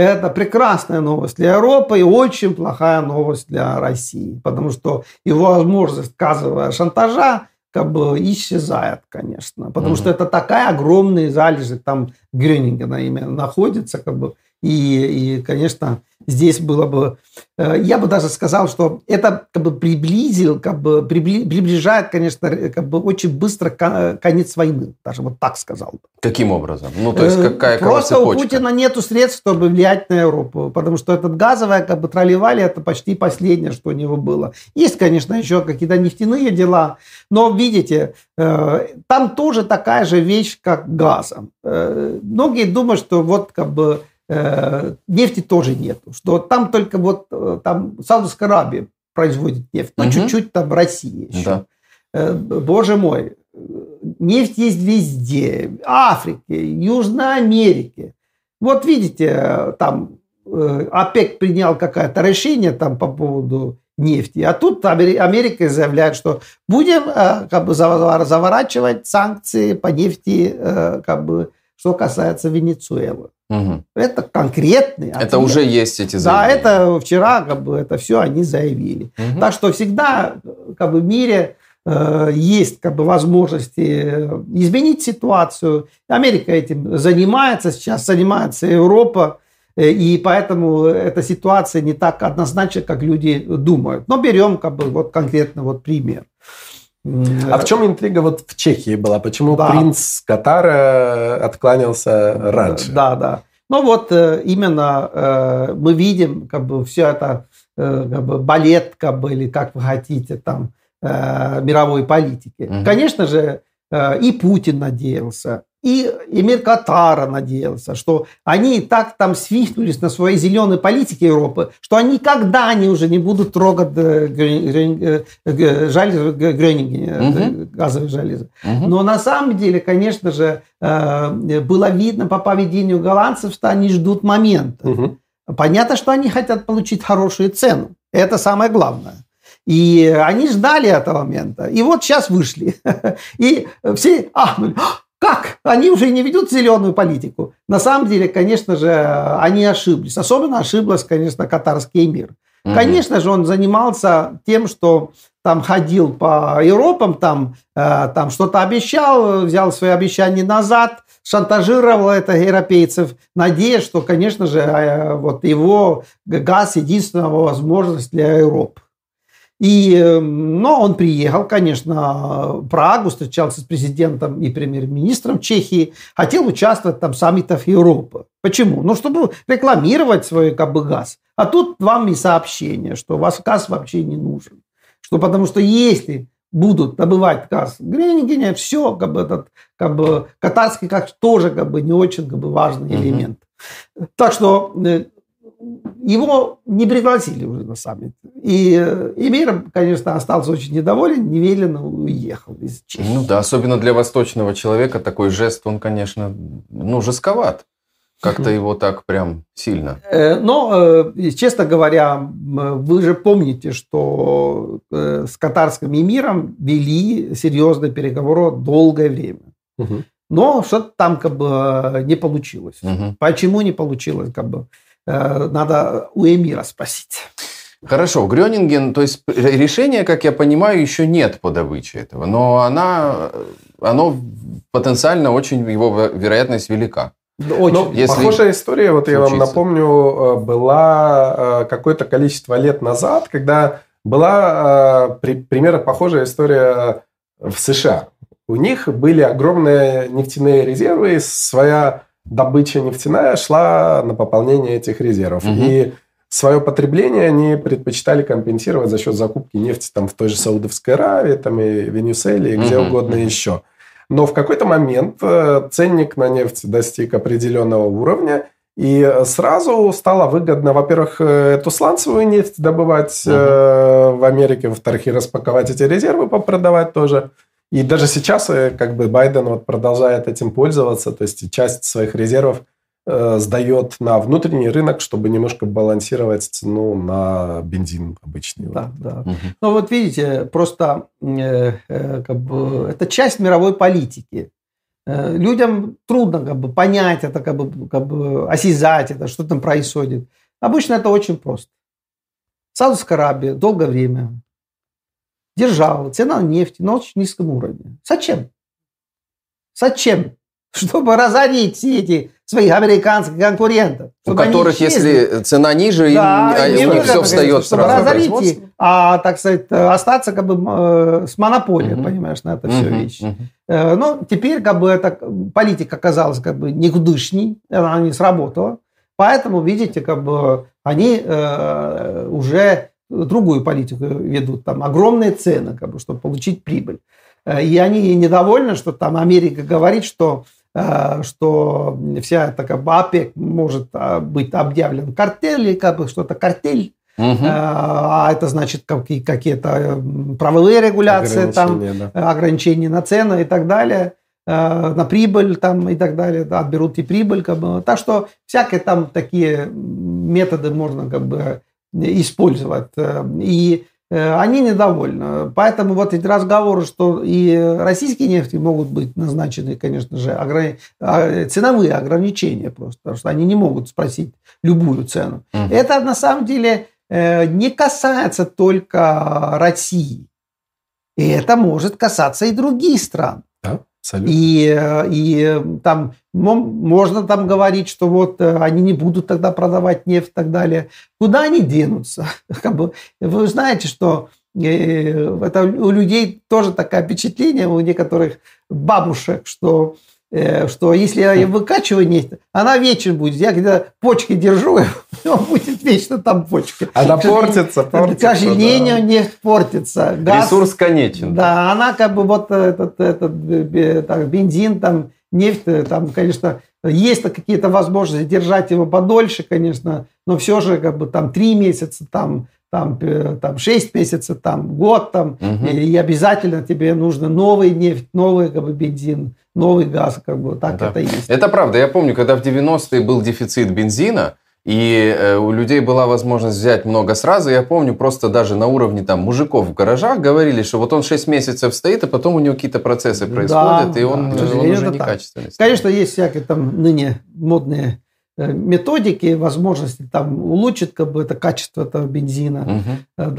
это прекрасная новость для Европы и очень плохая новость для России, потому что его возможность газового шантажа как бы исчезает, конечно, потому mm что это такая огромная залежи там Грёнингена именно находится, как бы, и, и, конечно, здесь было бы, э, я бы даже сказал, что это как бы приблизил, как бы приближает, конечно, как бы очень быстро конец войны, даже вот так сказал бы. Каким образом? Ну, то есть какая э, Просто цепочка? у Путина нету средств, чтобы влиять на Европу, потому что этот газовый, как бы тролливали, это почти последнее, что у него было. Есть, конечно, еще какие-то нефтяные дела, но видите, э, там тоже такая же вещь, как газом. Многие думают, что вот как бы нефти тоже нету. Что там только вот э, там Саудовская Аравия производит нефть, но угу. чуть-чуть там Россия еще. Да. Э, боже мой, нефть есть везде. Африке, Южной Америке. Вот видите, там ОПЕК принял какое-то решение там по поводу нефти. А тут Америка заявляет, что будем как бы заворачивать санкции по нефти, как бы, что касается Венесуэлы. Угу. Это конкретный ответ. Это уже есть эти заявления. Да, это вчера как бы это все они заявили. Угу. Так что всегда как бы в мире э, есть как бы возможности э, изменить ситуацию. Америка этим занимается сейчас, занимается Европа. Э, и поэтому эта ситуация не так однозначна, как люди думают. Но берем как бы вот конкретно вот пример. А в чем интрига вот в Чехии была? Почему да. принц Катара откланялся раньше? Да, да. Ну вот э, именно э, мы видим как бы все это э, как бы балет, как бы, или как вы хотите, там, мировой политики. Угу. Конечно же, и Путин надеялся, и Эмир Катара надеялся, что они так там свихнулись на своей зеленой политике Европы, что они никогда они уже не будут трогать э, железо, угу. газовые железы. Угу. Но на самом деле, конечно же, э, было видно по поведению голландцев, что они ждут момента. Угу. Понятно, что они хотят получить хорошую цену. Это самое главное. И они ждали этого момента. И вот сейчас вышли. И все ахнули. Как? Они уже не ведут зеленую политику. На самом деле, конечно же, они ошиблись. Особенно ошиблась, конечно, катарский мир. Угу. Конечно же, он занимался тем, что там ходил по Европам, там, э, там что-то обещал, взял свои обещания назад, шантажировал это европейцев, надеясь, что, конечно же, э, вот его газ единственная возможность для Европы. И, эм, но он приехал, конечно, в Прагу, встречался с президентом и премьер-министром Чехии, хотел участвовать там в саммитах Европы. Почему? Ну, чтобы рекламировать свой как бы, газ. А тут вам и сообщение, что у вас газ вообще не нужен. Что потому что если будут добывать газ в Гренигене, все, как бы, этот, как бы, катарский как тоже как бы, не очень как бы, важный элемент. Так что э, его не пригласили уже на саммит. И Эмир, конечно, остался очень недоволен, немедленно уехал из Чехии. Ну да, особенно для восточного человека такой жест, он, конечно, ну, жестковат. Как-то его так прям сильно. Э, но, э, честно говоря, вы же помните, что э, с катарским эмиром вели серьезные переговоры долгое время. Мгм. Но что-то там как бы не получилось. Мгм. Почему не получилось? Как бы, э, надо у эмира спросить. Хорошо, Грёнинген, то есть решения, как я понимаю, еще нет по добыче этого, но она, оно потенциально очень, его ве- вероятность велика. Очень. Ну, Если похожая история, вот я вам случится. напомню, э, была э, какое-то количество лет назад, когда была э, при- примерно похожая история в США. У них были огромные нефтяные резервы, своя добыча нефтяная шла на пополнение этих резервов. Мгм. И свое потребление они предпочитали компенсировать за счет закупки нефти там, в той же Саудовской Аравии, там, и Венесуэле, и где Мгм, угодно еще. Но в какой-то момент э, ценник на нефть достиг определенного уровня, и сразу стало выгодно, во-первых, э, эту сланцевую нефть добывать э, в Америке, во-вторых, и распаковать эти резервы, попродавать тоже. И даже сейчас э, как бы Байден вот продолжает этим пользоваться, то есть часть своих резервов э, сдает на внутренний рынок, чтобы немножко балансировать цену на бензин обычный. Да, да. Мгм. Ну вот видите, просто э, э, как бы, это часть мировой политики. Э, людям трудно как бы, понять это, как бы, как бы, осязать это, что там происходит. Обычно это очень просто. Саудовская Аравия долгое время держала цена нефти на очень низком уровне. Зачем? Зачем? Чтобы разорить все эти своих американских конкурентов. У которых, если цена ниже, Да, им у них все встает чтобы сразу. разорить, и, а, так сказать, остаться как бы э, с монополией, Мгм. понимаешь, на это все Мгм, вещи. мгм. Э, Но теперь как бы эта политика оказалась как бы никудышней, она не сработала. Поэтому, видите, как бы они э, уже другую политику ведут. Там огромные цены, как бы, чтобы получить прибыль. Э, И они недовольны, что там Америка говорит, что э, что вся бы ОПЕК может а, быть объявлен картель, как бы что-то картель. Э, а это значит какие- какие-то правовые регуляции, там, Ограничения, да. э, ограничения на цены и так далее, на прибыль там и так далее, да, отберут и прибыль. Как бы. Так что всякие там такие методы можно как бы использовать. Э, И э, они недовольны. Поэтому вот эти разговоры, что и российские нефти могут быть назначены, конечно же, ограни- а, ценовые ограничения просто, потому что они не могут спросить любую цену. Мгм. Это на самом деле э, не касается только России. И это может касаться и других стран. Абсолютно. И, э, и э, там мом- можно там говорить, что вот э, они не будут тогда продавать нефть и так далее. Куда они денутся? Как бы, вы знаете, что это у людей тоже такое впечатление, у некоторых бабушек, что что если я выкачиваю нефть, она вечен будет. Я когда почки держу, он будет вечно там почки. Она портится, портится. К сожалению, да. нефть портится. Газ Ресурс конечен. да, она как бы вот этот, этот так, бензин, там, нефть, э, там, конечно, есть какие-то возможности держать его подольше, конечно, но все же как бы там три месяца, там, там, э, там 6 месяцев, там год, там, Мгм. и, и обязательно тебе нужно новый нефть, новый как бы бензин, новый газ, как бы так Да. это есть. Это правда. Я помню, когда в 90-е был дефицит бензина, и э, у людей была возможность взять много сразу, я помню, просто даже на уровне там мужиков в гаражах говорили, что вот он 6 месяцев стоит, а потом у него какие-то процессы Да, происходят, и да, он, к э, сожалению, он уже это не так. качественный. Конечно, есть всякие там ныне модные методики, возможности там улучшить как бы это качество этого бензина. Э, э,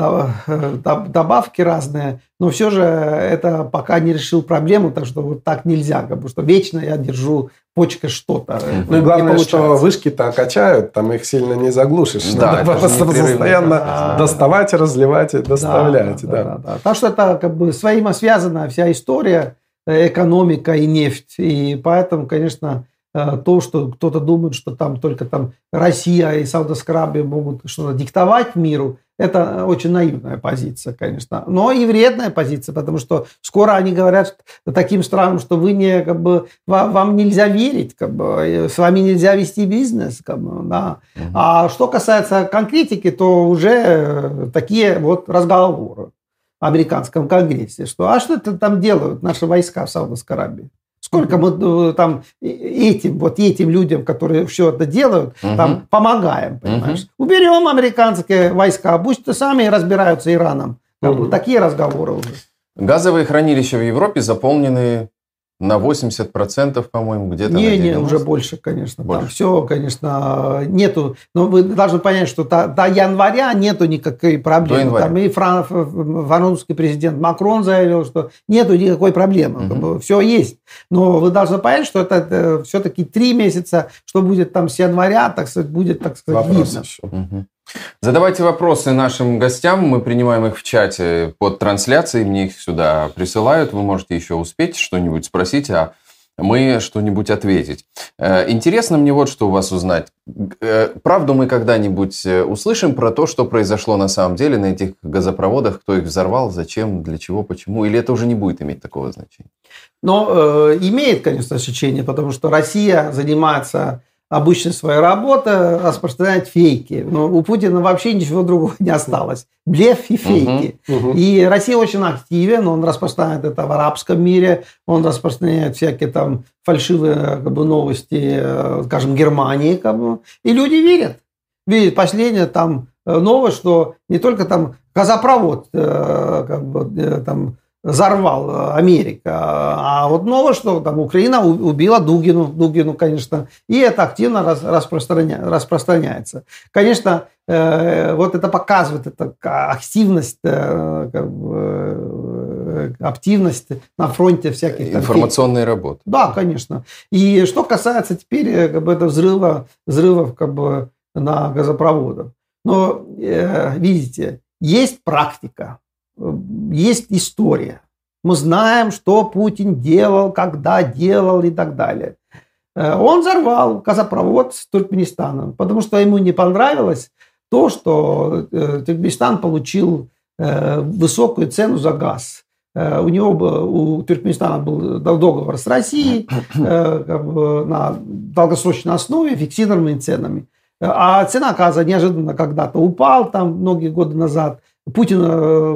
доб- добавки разные, но все же это пока не решил проблему, так что вот так нельзя, как бы, что вечно я держу почкой что-то. э, Ну и главное, что вышки-то качают, там их сильно не заглушишь. Да, Надо просто постоянно Да. доставать, разливать и доставлять. да, да. да, да, да. Так что это как бы взаимосвязанная вся история, э, экономика и нефть. И поэтому, конечно, э, то, что кто-то думает, что там только там Россия и Саудовская Аравия могут что-то диктовать миру, это очень наивная позиция, конечно. Но и вредная позиция, потому что скоро они говорят таким странам, что вы не, как бы, ва- вам нельзя верить, как бы, э, с вами нельзя вести бизнес. Как бы, да. Мгм. А что касается конкретики, то уже э, такие вот разговоры в американском конгрессе, что а что это там делают наши войска в Саудовской Аравии? Сколько мы там этим, вот этим людям, которые все это делают, угу. там помогаем, понимаешь? Угу. Уберем американские войска, пусть сами разбираются Ираном. Угу. Такие разговоры уже. Газовые хранилища в Европе заполнены на 80%, по-моему, где-то Не, не, уже больше, конечно. Больше. Там все, конечно, нету. Но вы должны понять, что до, до января нету никакой проблемы. Там и фран, французский президент Макрон заявил, что нету никакой проблемы. Угу. Все есть. Но вы должны понять, что это, это все-таки три месяца, что будет там с января, так сказать, будет, так сказать, Вопрос видно. Еще. Угу. Задавайте вопросы нашим гостям, мы принимаем их в чате под трансляцией, мне их сюда присылают, вы можете еще успеть что-нибудь спросить, а мы что-нибудь ответить. Э, интересно мне вот что у вас узнать. Э, правду мы когда-нибудь э, услышим про то, что произошло на самом деле на этих газопроводах, кто их взорвал, зачем, для чего, почему, или это уже не будет иметь такого значения? Но э, имеет, конечно, значение, потому что Россия занимается обычно своя работа распространять фейки. Но у Путина вообще ничего другого не осталось. Блеф и фейки. Угу, угу. И Россия очень активен, он распространяет это в арабском мире, он распространяет всякие там фальшивые как бы, новости, э, скажем, Германии. Как бы, и люди верят. Видят последнее там э, новость, что не только там газопровод э, как бы, там, взорвал э, Америка. А вот новое, что там Украина убила Дугину, Дугину, конечно, и это активно распространя, распространяется. Конечно, э, вот это показывает это активность, э, активность на фронте всяких... Информационной там, работы. Да, конечно. И что касается теперь как бы, это взрыва, взрывов как бы, на газопроводах. Но, видите, есть практика есть история. Мы знаем, что Путин делал, когда делал и так далее. Э, он взорвал газопровод с Туркменистаном, потому что ему не понравилось то, что э, Туркменистан получил э, высокую цену за газ. У него у Туркменистана был договор с Россией на долгосрочной основе, фиксированными ценами. А цена газа неожиданно когда-то упал, там многие годы назад. Путин э,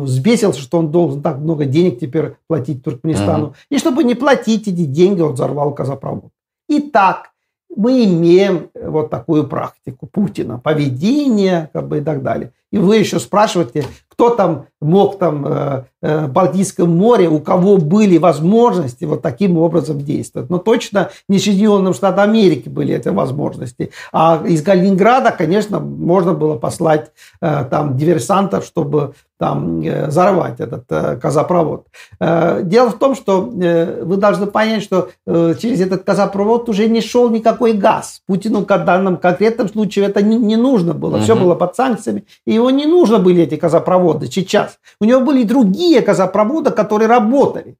взбесился, что он должен так много денег теперь платить Туркменистану. Угу. И чтобы не платить эти деньги, он взорвал газопровод. Итак, мы имеем вот такую практику Путина, поведение как бы, и так далее. И вы еще спрашиваете, кто там мог там э, э, в Балтийском море, у кого были возможности вот таким образом действовать. Но точно не Соединенным Штатам Америки были эти возможности. А из Калининграда, конечно, можно было послать э, там диверсантов, чтобы там взорвать этот газопровод. Дело в том, что вы должны понять, что через этот газопровод уже не шел никакой газ. Путину в данном конкретном случае это не, не нужно было. Угу. Все было под санкциями. И его не нужно были эти газопроводы сейчас. У него были другие газопроводы, которые работали.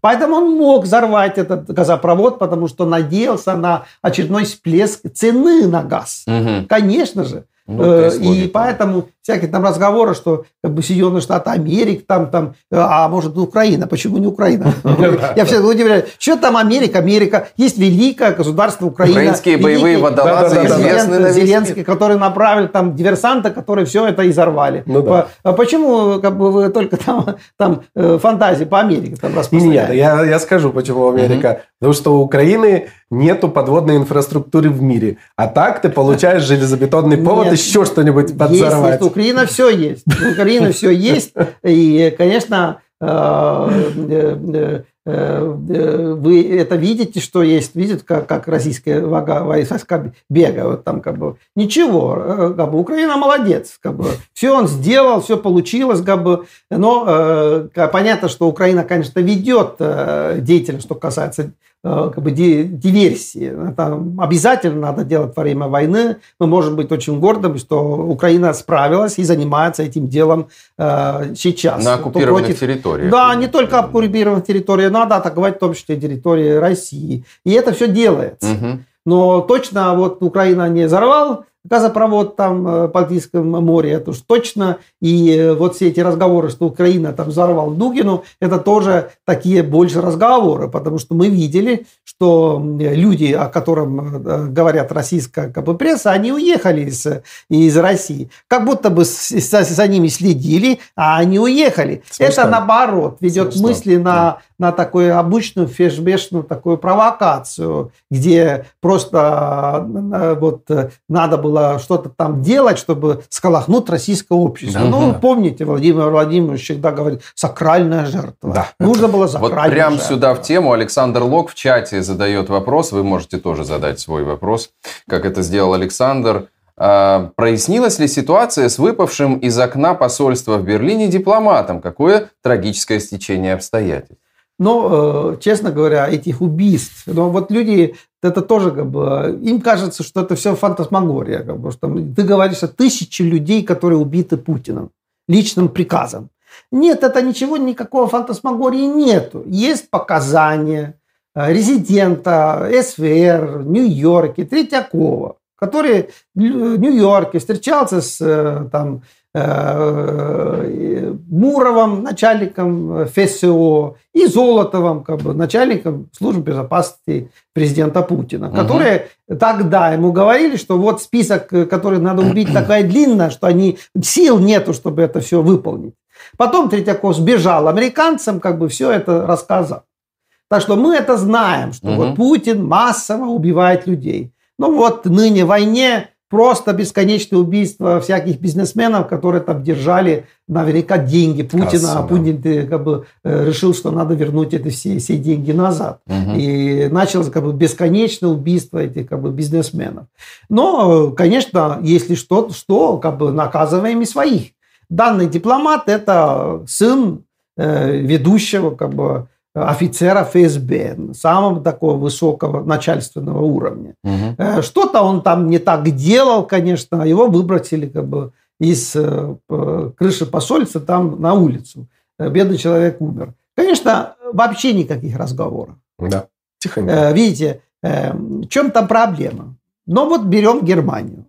Поэтому он мог взорвать этот газопровод, потому что надеялся на очередной всплеск цены на газ. Угу. Конечно же. Ну, э, и поэтому всякие там разговоры, что как бы Соединенные Штаты Америки, там, там, а может Украина, почему не Украина? Я всегда удивляюсь, что там Америка, Америка, есть великое государство Украина. Украинские боевые водолазы известны на Зеленский, который направил там диверсанта, которые все это изорвали. Ну, да. А почему как бы, вы только там, там э, фантазии по Америке там? Нет, я, я скажу, почему Америка. Потому что у Украины нету подводной инфраструктуры в мире. А так ты получаешь железобетонный повод, еще что-нибудь подзорвать. Украина все есть. Украина все есть. И, конечно, э, э, э, вы это видите, что есть, видите, как, как российская войска бегают там как бы. Ничего, как бы Украина молодец, как бы. Все он сделал, все получилось, как бы. Но понятно, что Украина, конечно, ведет деятельность, что касается Э, как бы диверсии. Это обязательно надо делать во время войны. Мы можем быть очень гордыми, что Украина справилась и занимается этим делом э, сейчас. На оккупированных против... территориях. Да, не только оккупированных территориях, надо атаковать в том числе территории России. И это все делается. Угу. Но точно вот Украина не взорвал газопровод там э, в Балтийском море, это уж точно. И э, вот все эти разговоры, что Украина там взорвал Дугину, это тоже такие больше разговоры, потому что мы видели, что люди, о котором э, говорят российская бы, пресса, они уехали из, из России. Как будто бы за, за ними следили, а они уехали. Смешно. Это наоборот ведет Смешно. мысли на, на такую обычную фешбешную такую провокацию, где просто вот надо было было что-то там делать, чтобы сколохнуть российское общество. Да, ну, да. помните, Владимир Владимирович всегда говорит, сакральная жертва. Да. Нужно было сакральная Вот прямо сюда в тему Александр Лок в чате задает вопрос, вы можете тоже задать свой вопрос, как это сделал Александр. А, прояснилась ли ситуация с выпавшим из окна посольства в Берлине дипломатом? Какое трагическое стечение обстоятельств? Но, э, честно говоря, этих убийств, но вот люди, это тоже как бы, им кажется, что это все фантасмагория, как бы, что ты говоришь о тысяче людей, которые убиты Путиным личным приказом. Нет, это ничего, никакого фантасмагории нету. Есть показания э, резидента СВР Нью-Йорке, Третьякова, который в Нью-Йорке встречался с э, там, Муровым, начальником ФСО, и Золотовым, как бы, начальником службы безопасности президента Путина, угу. которые тогда ему говорили, что вот список, который надо убить, такая длинная, что они сил нету, чтобы это все выполнить. Потом Третьяков сбежал американцам, как бы все это рассказал. Так что мы это знаем, что угу. вот Путин массово убивает людей. Ну вот ныне в войне просто бесконечное убийство всяких бизнесменов, которые там держали наверняка деньги Путина, а Путин э, как бы э, решил, что надо вернуть эти все, все деньги назад. Угу. И началось как бы бесконечное убийство этих как бы бизнесменов. Но, конечно, если что, что как бы наказываем и своих. Данный дипломат – это сын э, ведущего как бы офицера ФСБ, самого такого высокого начальственного уровня. Угу. Что-то он там не так делал, конечно, его выбросили как бы из э, крыши посольства там на улицу. Э, бедный человек умер. Конечно, вообще никаких разговоров. Да, тихонько. Видите, в чем там проблема? Но вот берем Германию.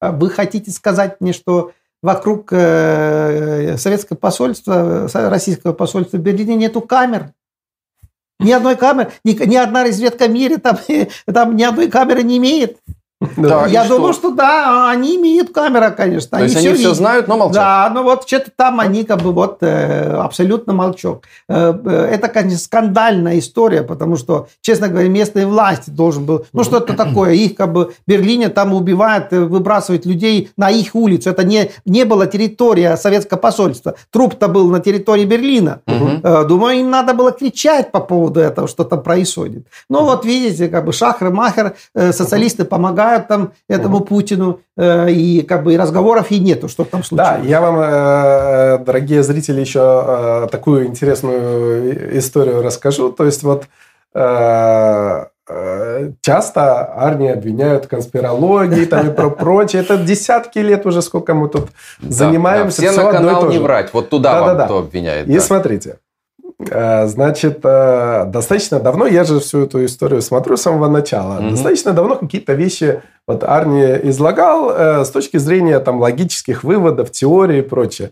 А вы хотите сказать мне, что вокруг советского посольства, российского посольства в Берлине нету камер? Ни одной камеры, ни, ни одна разведка в мире там, там ни одной камеры не имеет. Да, я думаю, что? что да, они имеют камеру, конечно. То они есть все они все знают, но молчат. Да, но вот что-то там они как бы вот э, абсолютно молчок. Э, э, это, конечно, скандальная история, потому что, честно говоря, местные власти должен был, ну что-то такое, их как бы в Берлине там убивают, выбрасывают людей на их улицу. Это не, не была территория советского посольства. Труп-то был на территории Берлина. Угу. Думаю, им надо было кричать по поводу этого, что там происходит. Ну вот видите, как бы шахр-махер, социалисты помогают помогают там этому Путину, э, и как бы и разговоров и нету, что там случилось. Да, я вам, э, дорогие зрители, еще э, такую интересную историю расскажу. То есть вот часто армии обвиняют в конспирологии там и про прочее. Это десятки лет уже, сколько мы тут да, занимаемся. Да, все, все на канал не врать. Вот туда да, вам да, кто обвиняет. И да. смотрите, значит, э, достаточно давно, я же всю эту историю смотрю с самого начала, mm-hmm. достаточно давно какие-то вещи вот Арни излагал э, с точки зрения там логических выводов, теории и прочее.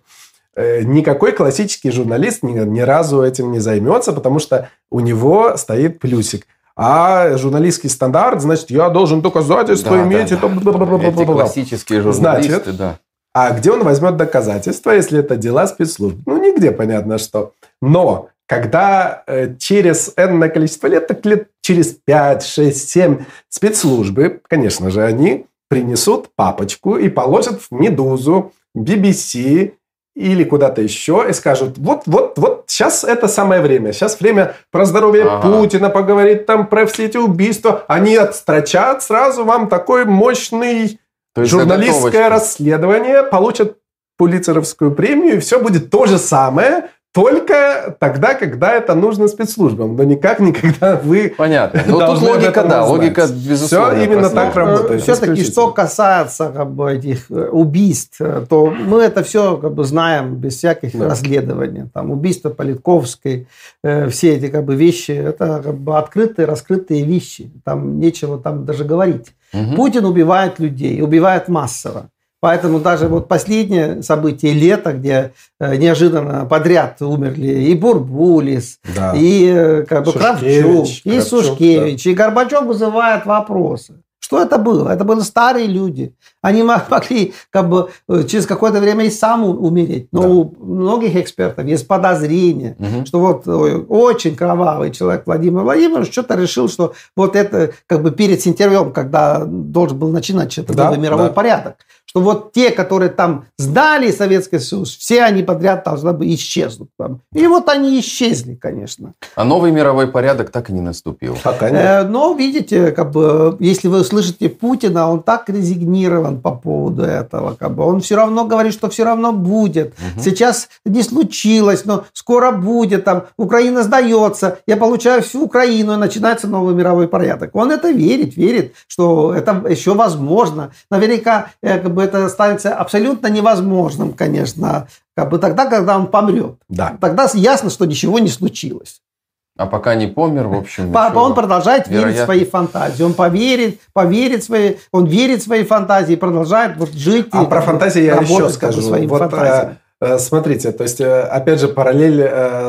Никакой классический журналист ни, ни разу этим не займется, потому что у него стоит плюсик. А журналистский стандарт, значит, я должен доказательства да, иметь. Да, да. Эти классические журналисты, значит, да. А где он возьмет доказательства, если это дела спецслужб? Ну, нигде понятно что. Но когда э, через энное количество лет, так лет через 5, 6, 7 спецслужбы, конечно же, они принесут папочку и положат в «Медузу», BBC или куда-то еще и скажут, вот, вот, вот, сейчас это самое время, сейчас время про здоровье ага. Путина поговорить, там про все эти убийства. Они отстрочат сразу вам такой мощный журналистское расследование, получат Пулицеровскую премию, и все будет то же самое, только тогда, когда это нужно спецслужбам, но никак никогда вы Понятно. Ну, тут логика, да, знать. логика, безусловно. Все именно так работает. Все-таки, исключительно. что касается как бы, этих э, убийств, э, то мы это все как бы, знаем без всяких Да. расследований. Там, убийство Политковской, э, все эти как бы, вещи, это как бы, открытые, раскрытые вещи. Там нечего там даже говорить. Мгм. Путин убивает людей, убивает массово. Поэтому даже вот последнее событие лета, где э, неожиданно подряд умерли и Бурбулис, Да. и э, как бы Шушкевич, Кравчук, и Кравчук, Сушкевич, и Горбачев вызывает вопросы. Что это было? Это были старые люди. Они мо- могли как бы э, через какое-то время и сам умереть. Но Да. у многих экспертов есть подозрение, Мгм. что вот очень кровавый человек Владимир Владимирович что-то решил, что вот это как бы перед сентябрем, когда должен был начинать этот Да, мировой да. порядок, что вот те, которые там сдали Советский Союз, все они подряд должны бы исчезнуть. там. И вот они исчезли, конечно. А новый мировой порядок так и не наступил. Пока нет. Э, Но, видите, как бы, если вы слышите Путина, он так резигнирован по поводу этого. Как бы. Он все равно говорит, что все равно будет. Мгм. Сейчас не случилось, но скоро будет. Там, Украина сдается, я получаю всю Украину, и начинается новый мировой порядок. Он это верит, верит, что это еще возможно. Наверняка э, как бы, это станется абсолютно невозможным, конечно, как бы тогда, когда он помрет. Да. Тогда ясно, что ничего не случилось. А пока не помер, в общем, Папа, он продолжает верить в Вероятно. свои фантазии. Он поверит, поверит свои, он верит в свои фантазии, и продолжает вот жить. А и про бы фантазии я еще бы скажу. своими Вот, э, э, смотрите, то есть, э, опять же, параллель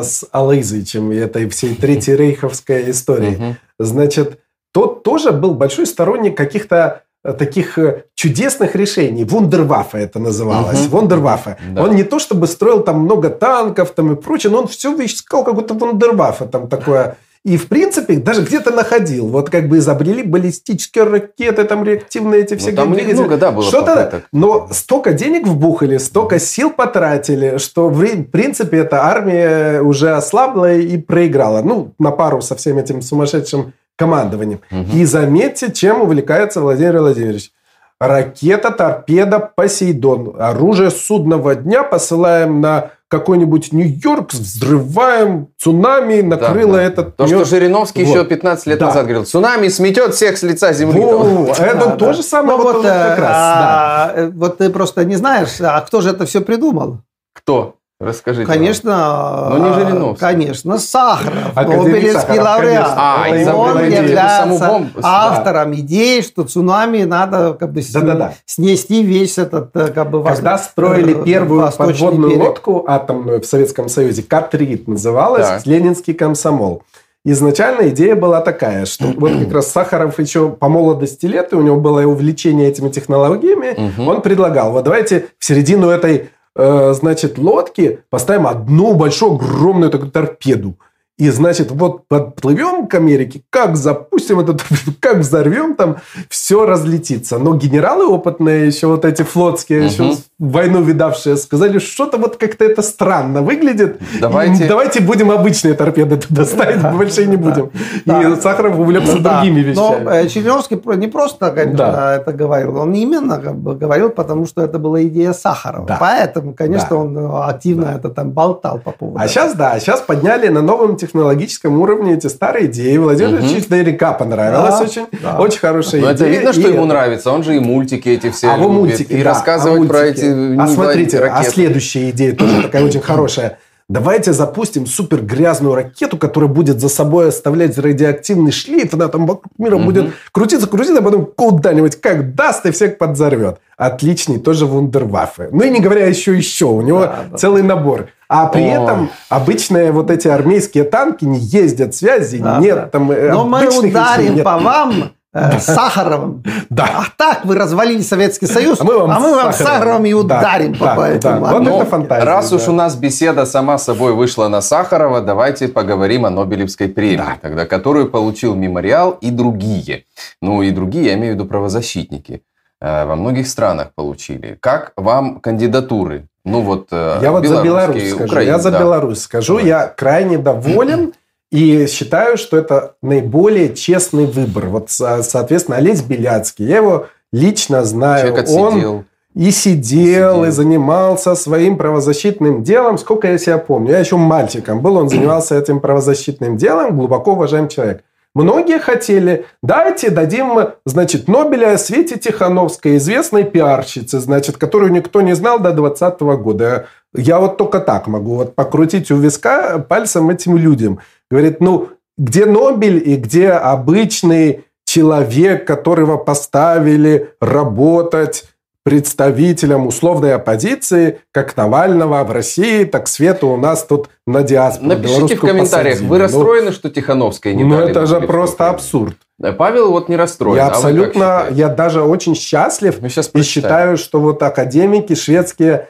с Алызычем и этой всей Третьей Рейховской истории. Значит, тот тоже был большой сторонник каких-то таких э, чудесных решений. Вундерваффе это называлось. Мгм. Вундерваффе. Да. Он не то чтобы строил там много танков там и прочее, но он все искал какое-то вундерваффе там такое. И, в принципе, даже где-то находил. Вот как бы изобрели баллистические ракеты, там реактивные эти все Ну, там двигатели. много, да, было Что-то, попыток. но столько денег вбухали, столько сил потратили, что в ри- принципе эта армия уже ослабла и проиграла. Ну, на пару со всем этим сумасшедшим командованием. Мгм. И заметьте, чем увлекается Владимир Владимирович. Ракета, торпеда, Посейдон. Оружие судного дня посылаем на какой-нибудь Нью-Йорк, взрываем, цунами накрыло Да, да. этот... То, что Жириновский Вот. еще 15 лет Да. назад говорил, цунами сметет всех с лица земли. Во, это Да, то да. же самое Ну, вот, как раз. а, э, вот ты просто не знаешь, а кто же это все придумал? Кто? Расскажите. Конечно, Ну, не а, Жириновский. Конечно, Сахаров, Академик Нобелевский лауреат. А, он является автором идеи, что цунами надо как бы с- Да-да-да. снести весь этот э, как бы Когда вос- строили э, первую восточный подводную берег. лодку атомную в Советском Союзе, Катрит называлась, Так. Ленинский комсомол. Изначально идея была такая, что вот как раз Сахаров еще по молодости лет, и у него было увлечение этими технологиями, Мгм. он предлагал, вот давайте в середину этой, э, значит, лодки поставим одну большую, огромную такую торпеду. И, значит, вот подплывем к Америке, как запустим этот, как взорвем, там все разлетится. Но генералы опытные, еще вот эти флотские, Мгм. еще войну видавшие, сказали, что-то вот как-то это странно выглядит. Давайте- давайте будем обычные торпеды туда ставить, больше не будем. Да. И Сахаров увлекся Да. другими Но вещами. э, Чижовский про- не просто, конечно, Да. это говорил, он именно говорил, потому что это была идея Сахарова. Да. Поэтому, конечно, Да. он э, активно это там болтал по поводу А сейчас, да, сейчас подняли на новом технологическом уровне эти старые идеи. Владимир Мгм. Ильич наверняка понравилось Да, очень. да. Очень хорошая Ну, идея. это видно, что И ему это- нравится. Он же и мультики эти все А любит. мультики, И да, рассказывать а про мультики. А смотрите, а следующая идея тоже такая очень хорошая. Давайте запустим супер грязную ракету, которая будет за собой оставлять радиоактивный шлейф, она там вокруг мира Мгм. будет крутиться, крутиться, а потом куда-нибудь как даст и всех подзорвет. Отличный тоже вундерваффе. Ну и не говоря еще еще, у него Да, да. целый набор. А при Ой. этом обычные вот эти армейские танки не ездят, связи Да, нет. да. Там э, Но мы ударим нет. по вам э, Сахаровым. Да. А так вы развалили Советский Союз, А мы вам Сахаровым Сахаровым. и Да, ударим да, по да. этому. Вот Ну, это фантазия. Раз уж да. у нас беседа сама собой вышла на Сахарова, давайте поговорим о Нобелевской премии, Да. тогда, которую получил Мемориал и другие. Ну и другие, я имею в виду правозащитники. Э, Во многих странах получили. Как вам кандидатуры? Ну вот э, Я вот за Беларусь скажу. Украина, я за да. Беларусь скажу. Давай. Я крайне доволен и считаю, что это наиболее честный выбор. Вот, со- соответственно, Олесь Беляцкий. Я его лично знаю. Человек Он отсидел. и сидел, и занимался своим правозащитным делом, сколько я себя помню. Я еще мальчиком был, он занимался этим правозащитным делом, глубоко уважаемый человек. Многие хотели, дайте, дадим, значит, Нобеля Свете Тихановской, известной пиарщице, значит, которую никто не знал до 2020 года. Я вот только так могу вот покрутить у виска пальцем этим людям. Говорит, ну, где Нобель и где обычный человек, которого поставили работать представителям условной оппозиции, как Навального в России, так Свету у нас тут на диаспоре. Напишите в комментариях, посадили. вы ну, расстроены, ну, что Тихановская не Ну, это же просто абсурд. Павел вот не расстроен. Я а абсолютно, я даже очень счастлив ну, и считаю, что вот академики шведские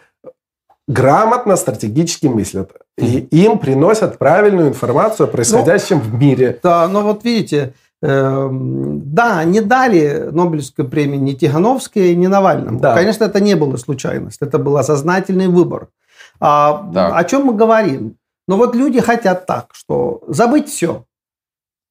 грамотно, стратегически мыслят. И им приносят правильную информацию о происходящем ну, в мире. Да, но вот видите, Эм, да, не дали Нобелевскую премию ни Тихановской, ни Навальному. Да. Конечно, это не было случайность, это был осознательный выбор. А, о чем мы говорим? Но вот люди хотят так, что забыть все.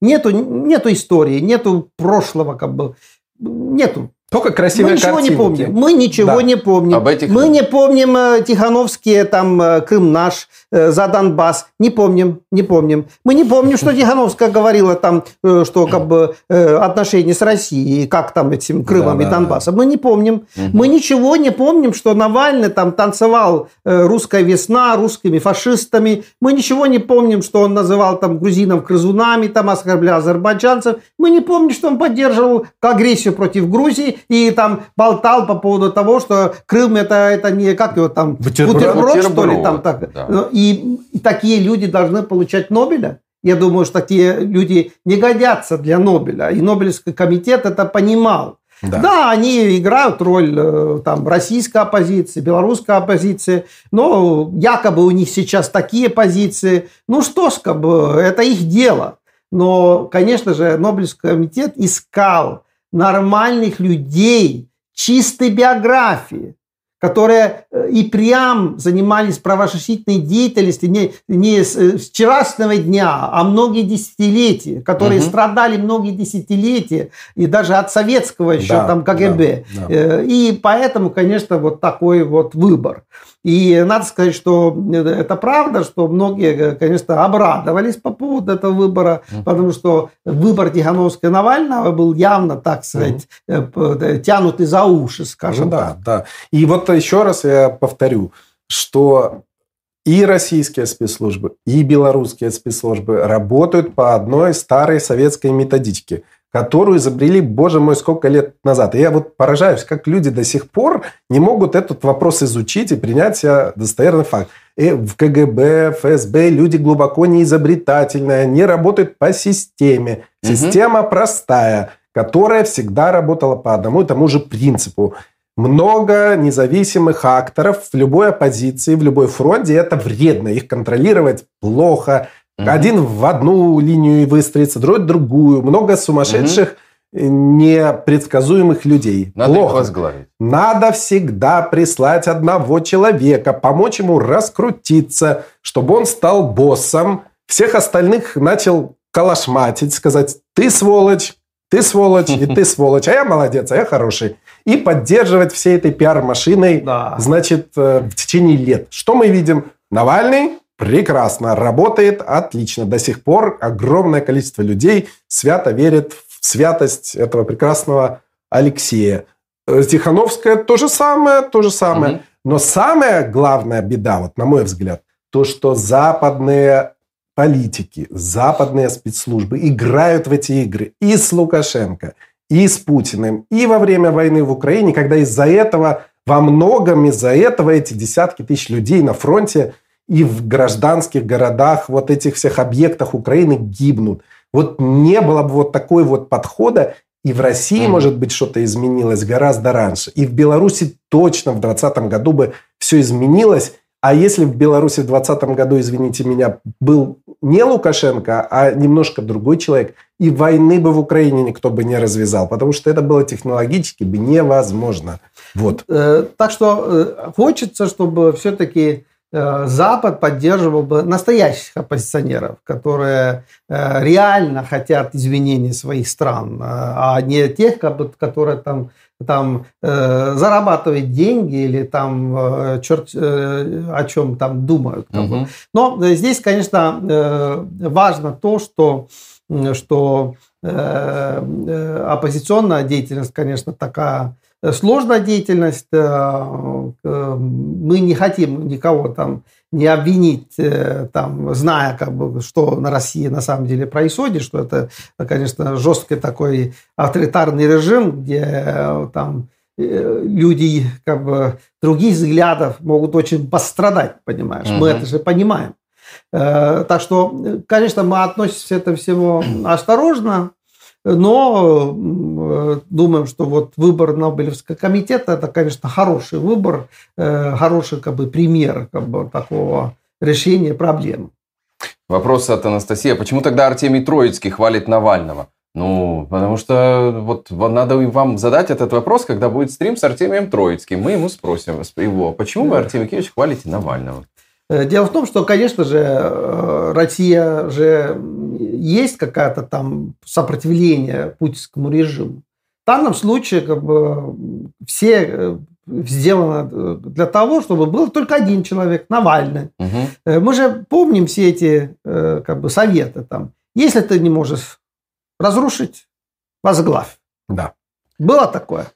Нету, нету истории, нету прошлого, как бы, нету. Только красивые Мы ничего картинки. не помним. Мы ничего да. не помним. Об этих... Мы не помним э, Тихановские, там, э, Крым наш, э, за Донбасс. Не помним, не помним. Мы не помним, что Тихановская говорила там, что как бы отношения с Россией, как там этим Крымом да, и Донбассом. Мы не помним. Угу. Мы ничего не помним, что Навальный там танцевал «Русская весна» русскими фашистами. Мы ничего не помним, что он называл там грузинов крызунами, там оскорблял азербайджанцев. Мы не помним, что он поддерживал агрессию против Грузии и там болтал по поводу того, что Крым это, это не как его там бутерброд, бутерброд, что ли там так. Да. Ну, и, и такие люди должны получать Нобеля. Я думаю, что такие люди не годятся для Нобеля. И Нобелевский комитет это понимал. Да. да, они играют роль э, там, российской оппозиции, белорусской оппозиции, но якобы у них сейчас такие позиции. Ну что ж, как бы, это их дело. Но, конечно же, Нобелевский комитет искал нормальных людей, чистой биографии, которые э, и прям занимались правозащитной деятельностью не, не с, э, вчерашнего дня, а многие десятилетия, которые угу. страдали многие десятилетия, и даже от советского еще да, там КГБ. Да, да. Э, и поэтому, конечно, вот такой вот выбор. И надо сказать, что это правда, что многие, конечно, обрадовались по поводу этого выбора, потому что выбор Тихановского Навального был явно, так сказать, mm. тянутый за уши, скажем ну, да, так. Да. И вот еще раз я повторю, что и российские спецслужбы, и белорусские спецслужбы работают по одной старой советской методичке – которую изобрели, боже мой, сколько лет назад. И я вот поражаюсь, как люди до сих пор не могут этот вопрос изучить и принять достоверный факт. И в КГБ, ФСБ люди глубоко неизобретательные, они работают по системе. Система угу. простая, которая всегда работала по одному и тому же принципу. Много независимых акторов в любой оппозиции, в любой фронте. Это вредно. Их контролировать плохо. Угу. Один в одну линию выстроится, другой в другую. Много сумасшедших, угу. непредсказуемых людей. Надо Плохо. их возглавить. Надо всегда прислать одного человека, помочь ему раскрутиться, чтобы он стал боссом. Всех остальных начал калашматить, сказать, ты сволочь, ты сволочь, и ты сволочь, а я молодец, а я хороший. И поддерживать всей этой пиар-машиной, да. значит, э, в течение лет. Что мы видим? Навальный прекрасно, работает отлично. До сих пор огромное количество людей свято верит в святость этого прекрасного Алексея. Тихановская то же самое, то же самое. Угу. Но самая главная беда, вот на мой взгляд, то, что западные политики, западные спецслужбы играют в эти игры и с Лукашенко, и с Путиным, и во время войны в Украине, когда из-за этого, во многом из-за этого эти десятки тысяч людей на фронте – и в гражданских городах, вот этих всех объектах Украины гибнут. Вот не было бы вот такой вот подхода, и в России, mm-hmm. может быть, что-то изменилось гораздо раньше. И в Беларуси точно в 2020 году бы все изменилось. А если в Беларуси в 2020 году, извините меня, был не Лукашенко, а немножко другой человек, и войны бы в Украине никто бы не развязал, потому что это было технологически бы невозможно. Вот. Э, так что э, хочется, чтобы все-таки Запад поддерживал бы настоящих оппозиционеров, которые э, реально хотят извинений своих стран, э, а не тех, которые там там э, зарабатывать деньги или там э, черт э, о чем там думают. Бы. Но здесь, конечно, э, важно то, что, что э, э, оппозиционная деятельность, конечно, такая сложная деятельность. Э, э, мы не хотим никого там не обвинить, э, там, зная, как бы, что на России на самом деле происходит, что это, конечно, жесткий такой авторитарный режим, где там люди как бы других взглядов могут очень пострадать, понимаешь? Угу. Мы это же понимаем. Так что, конечно, мы относимся к этому всему осторожно, но э, думаем, что вот выбор Нобелевского комитета это, конечно, хороший выбор, э, хороший как бы пример как бы, такого решения проблемы. Вопрос от Анастасии. А почему тогда Артемий Троицкий хвалит Навального? Ну, потому что вот надо вам задать этот вопрос, когда будет стрим с Артемием Троицким. Мы ему спросим его, почему вы, Артемий Киевич, хвалите Навального? Э, дело в том, что, конечно же, э, Россия же есть какая-то там сопротивление путинскому режиму. В данном случае как бы все э, сделано для того, чтобы был только один человек, Навальный. Угу. Мы же помним все эти как бы советы там. Если ты не можешь разрушить, возглавь. Да. Было такое.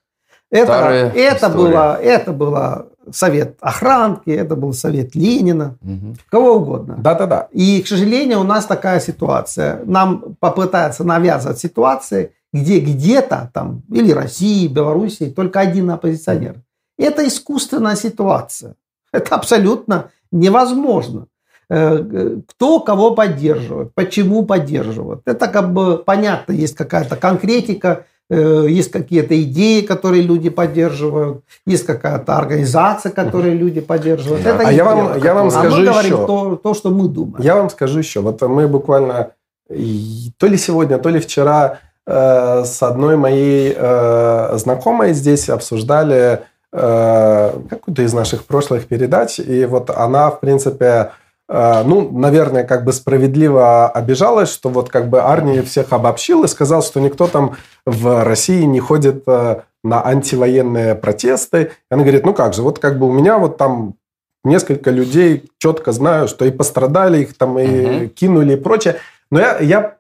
Это, это, было, это было совет охранки, это был совет Ленина, угу. кого угодно. Да-да-да. И, к сожалению, у нас такая ситуация. Нам попытаются навязывать ситуации, где где-то там, или России, Белоруссии, только один оппозиционер. Это искусственная ситуация. Это абсолютно невозможно. Э, кто кого поддерживает, почему поддерживает. Это как бы понятно, есть какая-то конкретика, Э, есть какие-то идеи, которые люди поддерживают, есть какая-то организация, которую люди поддерживают. Это а я вам, я вам скажу а мы говорим еще, то, то, что мы думаем. Я вам скажу еще. Вот мы буквально то ли сегодня, то ли вчера э, с одной моей э, знакомой здесь обсуждали э, какую-то из наших прошлых передач, и вот она, в принципе, Э, ну, наверное, как бы справедливо обижалась, что вот как бы Арни всех обобщил и сказал, что никто там в России не ходит э, на антивоенные протесты. И она говорит, ну как же, вот как бы у меня вот там несколько людей четко знаю, что и пострадали, их там и угу. кинули и прочее. Но я, я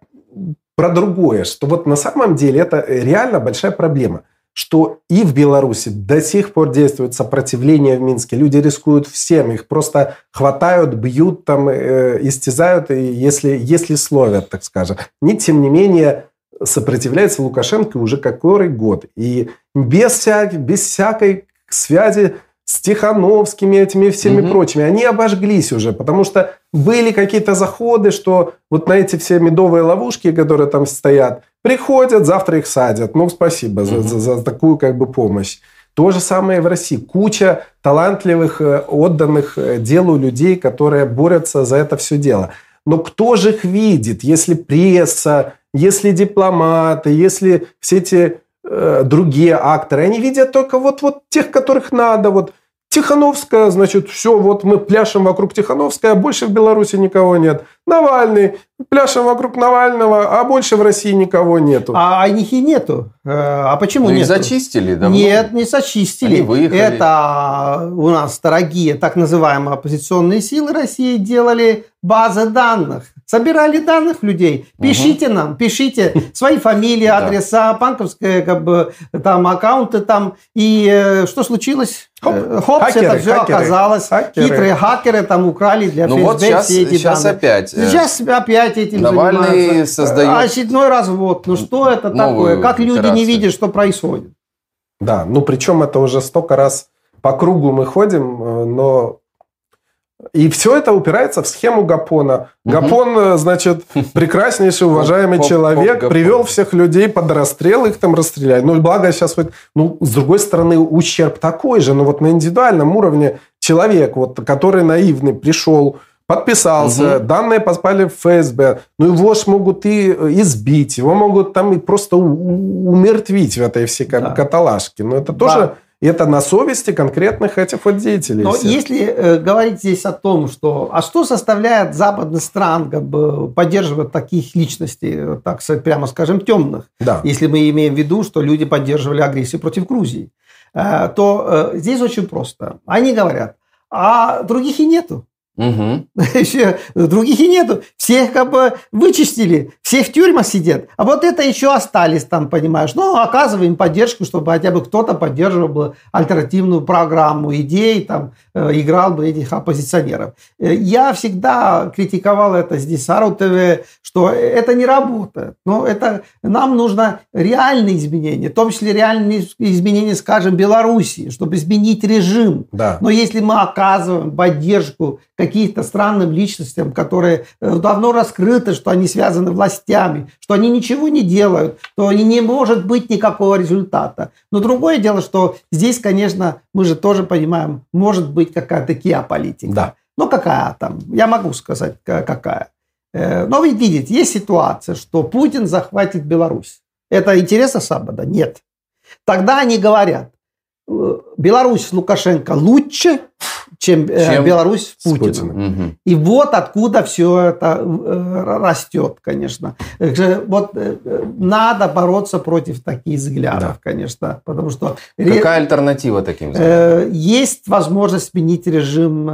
про другое, что вот на самом деле это реально большая проблема что и в Беларуси до сих пор действует сопротивление в Минске. Люди рискуют всем, их просто хватают, бьют, там, э, истязают, и если, если словят, так скажем. Не, тем не менее, сопротивляется Лукашенко уже который год. И без, всякой, без всякой связи с Тихановскими, этими всеми угу. прочими. Они обожглись уже, потому что были какие-то заходы, что вот на эти все медовые ловушки, которые там стоят, приходят, завтра их садят. Ну, спасибо угу. за, за, за такую как бы помощь. То же самое и в России. Куча талантливых, э, отданных э, делу людей, которые борются за это все дело. Но кто же их видит, если пресса, если дипломаты, если все эти э, другие акторы? Они видят только вот, вот тех, которых надо. Вот Тихановская, значит, все, вот мы пляшем вокруг Тихановской, а больше в Беларуси никого нет. Навальный, пляшем вокруг Навального, а больше в России никого нету. А, а их и нету. Э, а почему ну, нет? зачистили давно. Нет, не зачистили. Они выехали. Это у нас дорогие так называемые оппозиционные силы России делали базы данных. Собирали данных людей. Пишите угу. нам, пишите свои фамилии, адреса, банковские как бы, там, аккаунты там. И э, что случилось? Хоп, э, Хоп хакеры, это все хакеры, оказалось. Хакеры. Хитрые хакеры там украли для ну вот сейчас, все эти сейчас данные. опять. Э, сейчас опять этим Навальный занимаются. создает... Очередной развод. Ну что это такое? Как люди не видят, что происходит? Да, ну причем это уже столько раз по кругу мы ходим, но и все это упирается в схему Гапона. Угу. Гапон, э, значит, прекраснейший, уважаемый поп, человек, поп, привел всех людей под расстрел, их там расстреляли. Ну, благо сейчас вот, ну, с другой стороны, ущерб такой же, но вот на индивидуальном уровне человек, вот, который наивный, пришел, подписался, угу. данные поспали в ФСБ, ну его ж могут и э, избить, его могут там и просто умертвить в этой всей да. каталажке. Но это тоже да. Это на совести конкретных этих вот деятелей. Но всех. если э, говорить здесь о том, что... А что составляет западных стран как бы, поддерживать таких личностей, так сказать, прямо скажем, темных? Да. Если мы имеем в виду, что люди поддерживали агрессию против Грузии. Э, то э, здесь очень просто. Они говорят, а других и нету. Мгм. Еще других и нету. Всех как бы вычистили, все в тюрьмах сидят. А вот это еще остались там, понимаешь. Ну, оказываем поддержку, чтобы хотя бы кто-то поддерживал бы альтернативную программу идей, там, э, играл бы этих оппозиционеров. Э, Я всегда критиковал это здесь, Сару ТВ, что это не работает. Но это нам нужно реальные изменения, в том числе реальные изменения, скажем, Белоруссии, чтобы изменить режим. Да. Но если мы оказываем поддержку каким-то странным личностям, которые э, давно раскрыты, что они связаны властями, что они ничего не делают, то и не может быть никакого результата. Но другое дело, что здесь, конечно, мы же тоже понимаем, может быть какая-то геополитика. Да. Ну, какая там? Я могу сказать, ка- какая. Э, Но вы видите, есть ситуация, что Путин захватит Беларусь. Это интересно Сабада? Нет. Тогда они говорят, э, Беларусь Лукашенко лучше, чем, э, Чем Беларусь с с Путиным. Мгм. И вот откуда все это э, растет, конечно. Вот э, э, надо бороться против таких взглядов, Да. конечно, потому что Какая альтернатива таким взглядам? Есть возможность сменить режим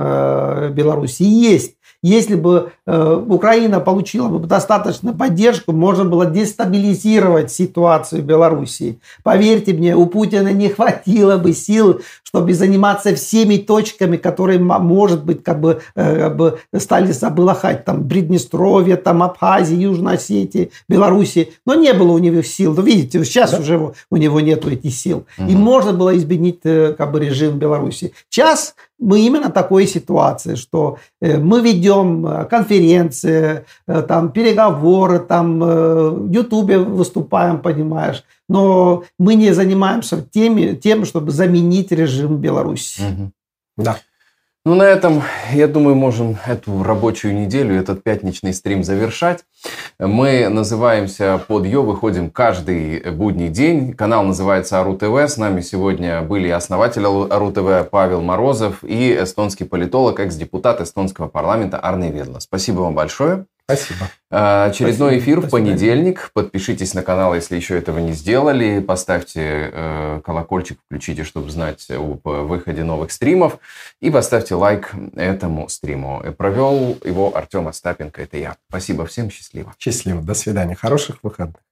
Беларуси. Есть. Если бы э, Украина получила бы достаточно поддержку, можно было дестабилизировать ситуацию в Белоруссии. Поверьте мне, у Путина не хватило бы сил, чтобы заниматься всеми точками, которые, может быть, как бы, э, как бы стали забылахать. Там Приднестровье, там Абхазия, Южная Осетия, Белоруссия. Но не было у него сил. Ну, видите, сейчас Да. уже у него нету этих сил. И Мгм. можно было изменить э, как бы, режим в Беларуси. Сейчас мы именно такой ситуации, что э, мы ведем э, конференции, э, там, переговоры, там, в Ютубе выступаем, понимаешь, но мы не занимаемся теми, тем, чтобы заменить режим Беларуси. Мгм. Да. Ну, на этом, я думаю, можем эту рабочую неделю, этот пятничный стрим завершать. Мы называемся «Под Ё», выходим каждый будний день. Канал называется Ару ТВ. С нами сегодня были основатель Ару ТВ Павел Морозов и эстонский политолог, экс-депутат эстонского парламента Арне Ведла. Спасибо вам большое. Спасибо. А, Очередной Спасибо. эфир в понедельник. Подпишитесь на канал, если еще этого не сделали. Поставьте э, колокольчик, включите, чтобы знать об выходе новых стримов. И поставьте лайк этому стриму. Провел его Артем Остапенко, это я. Спасибо всем, счастливо. Счастливо. До свидания. Хороших выходных.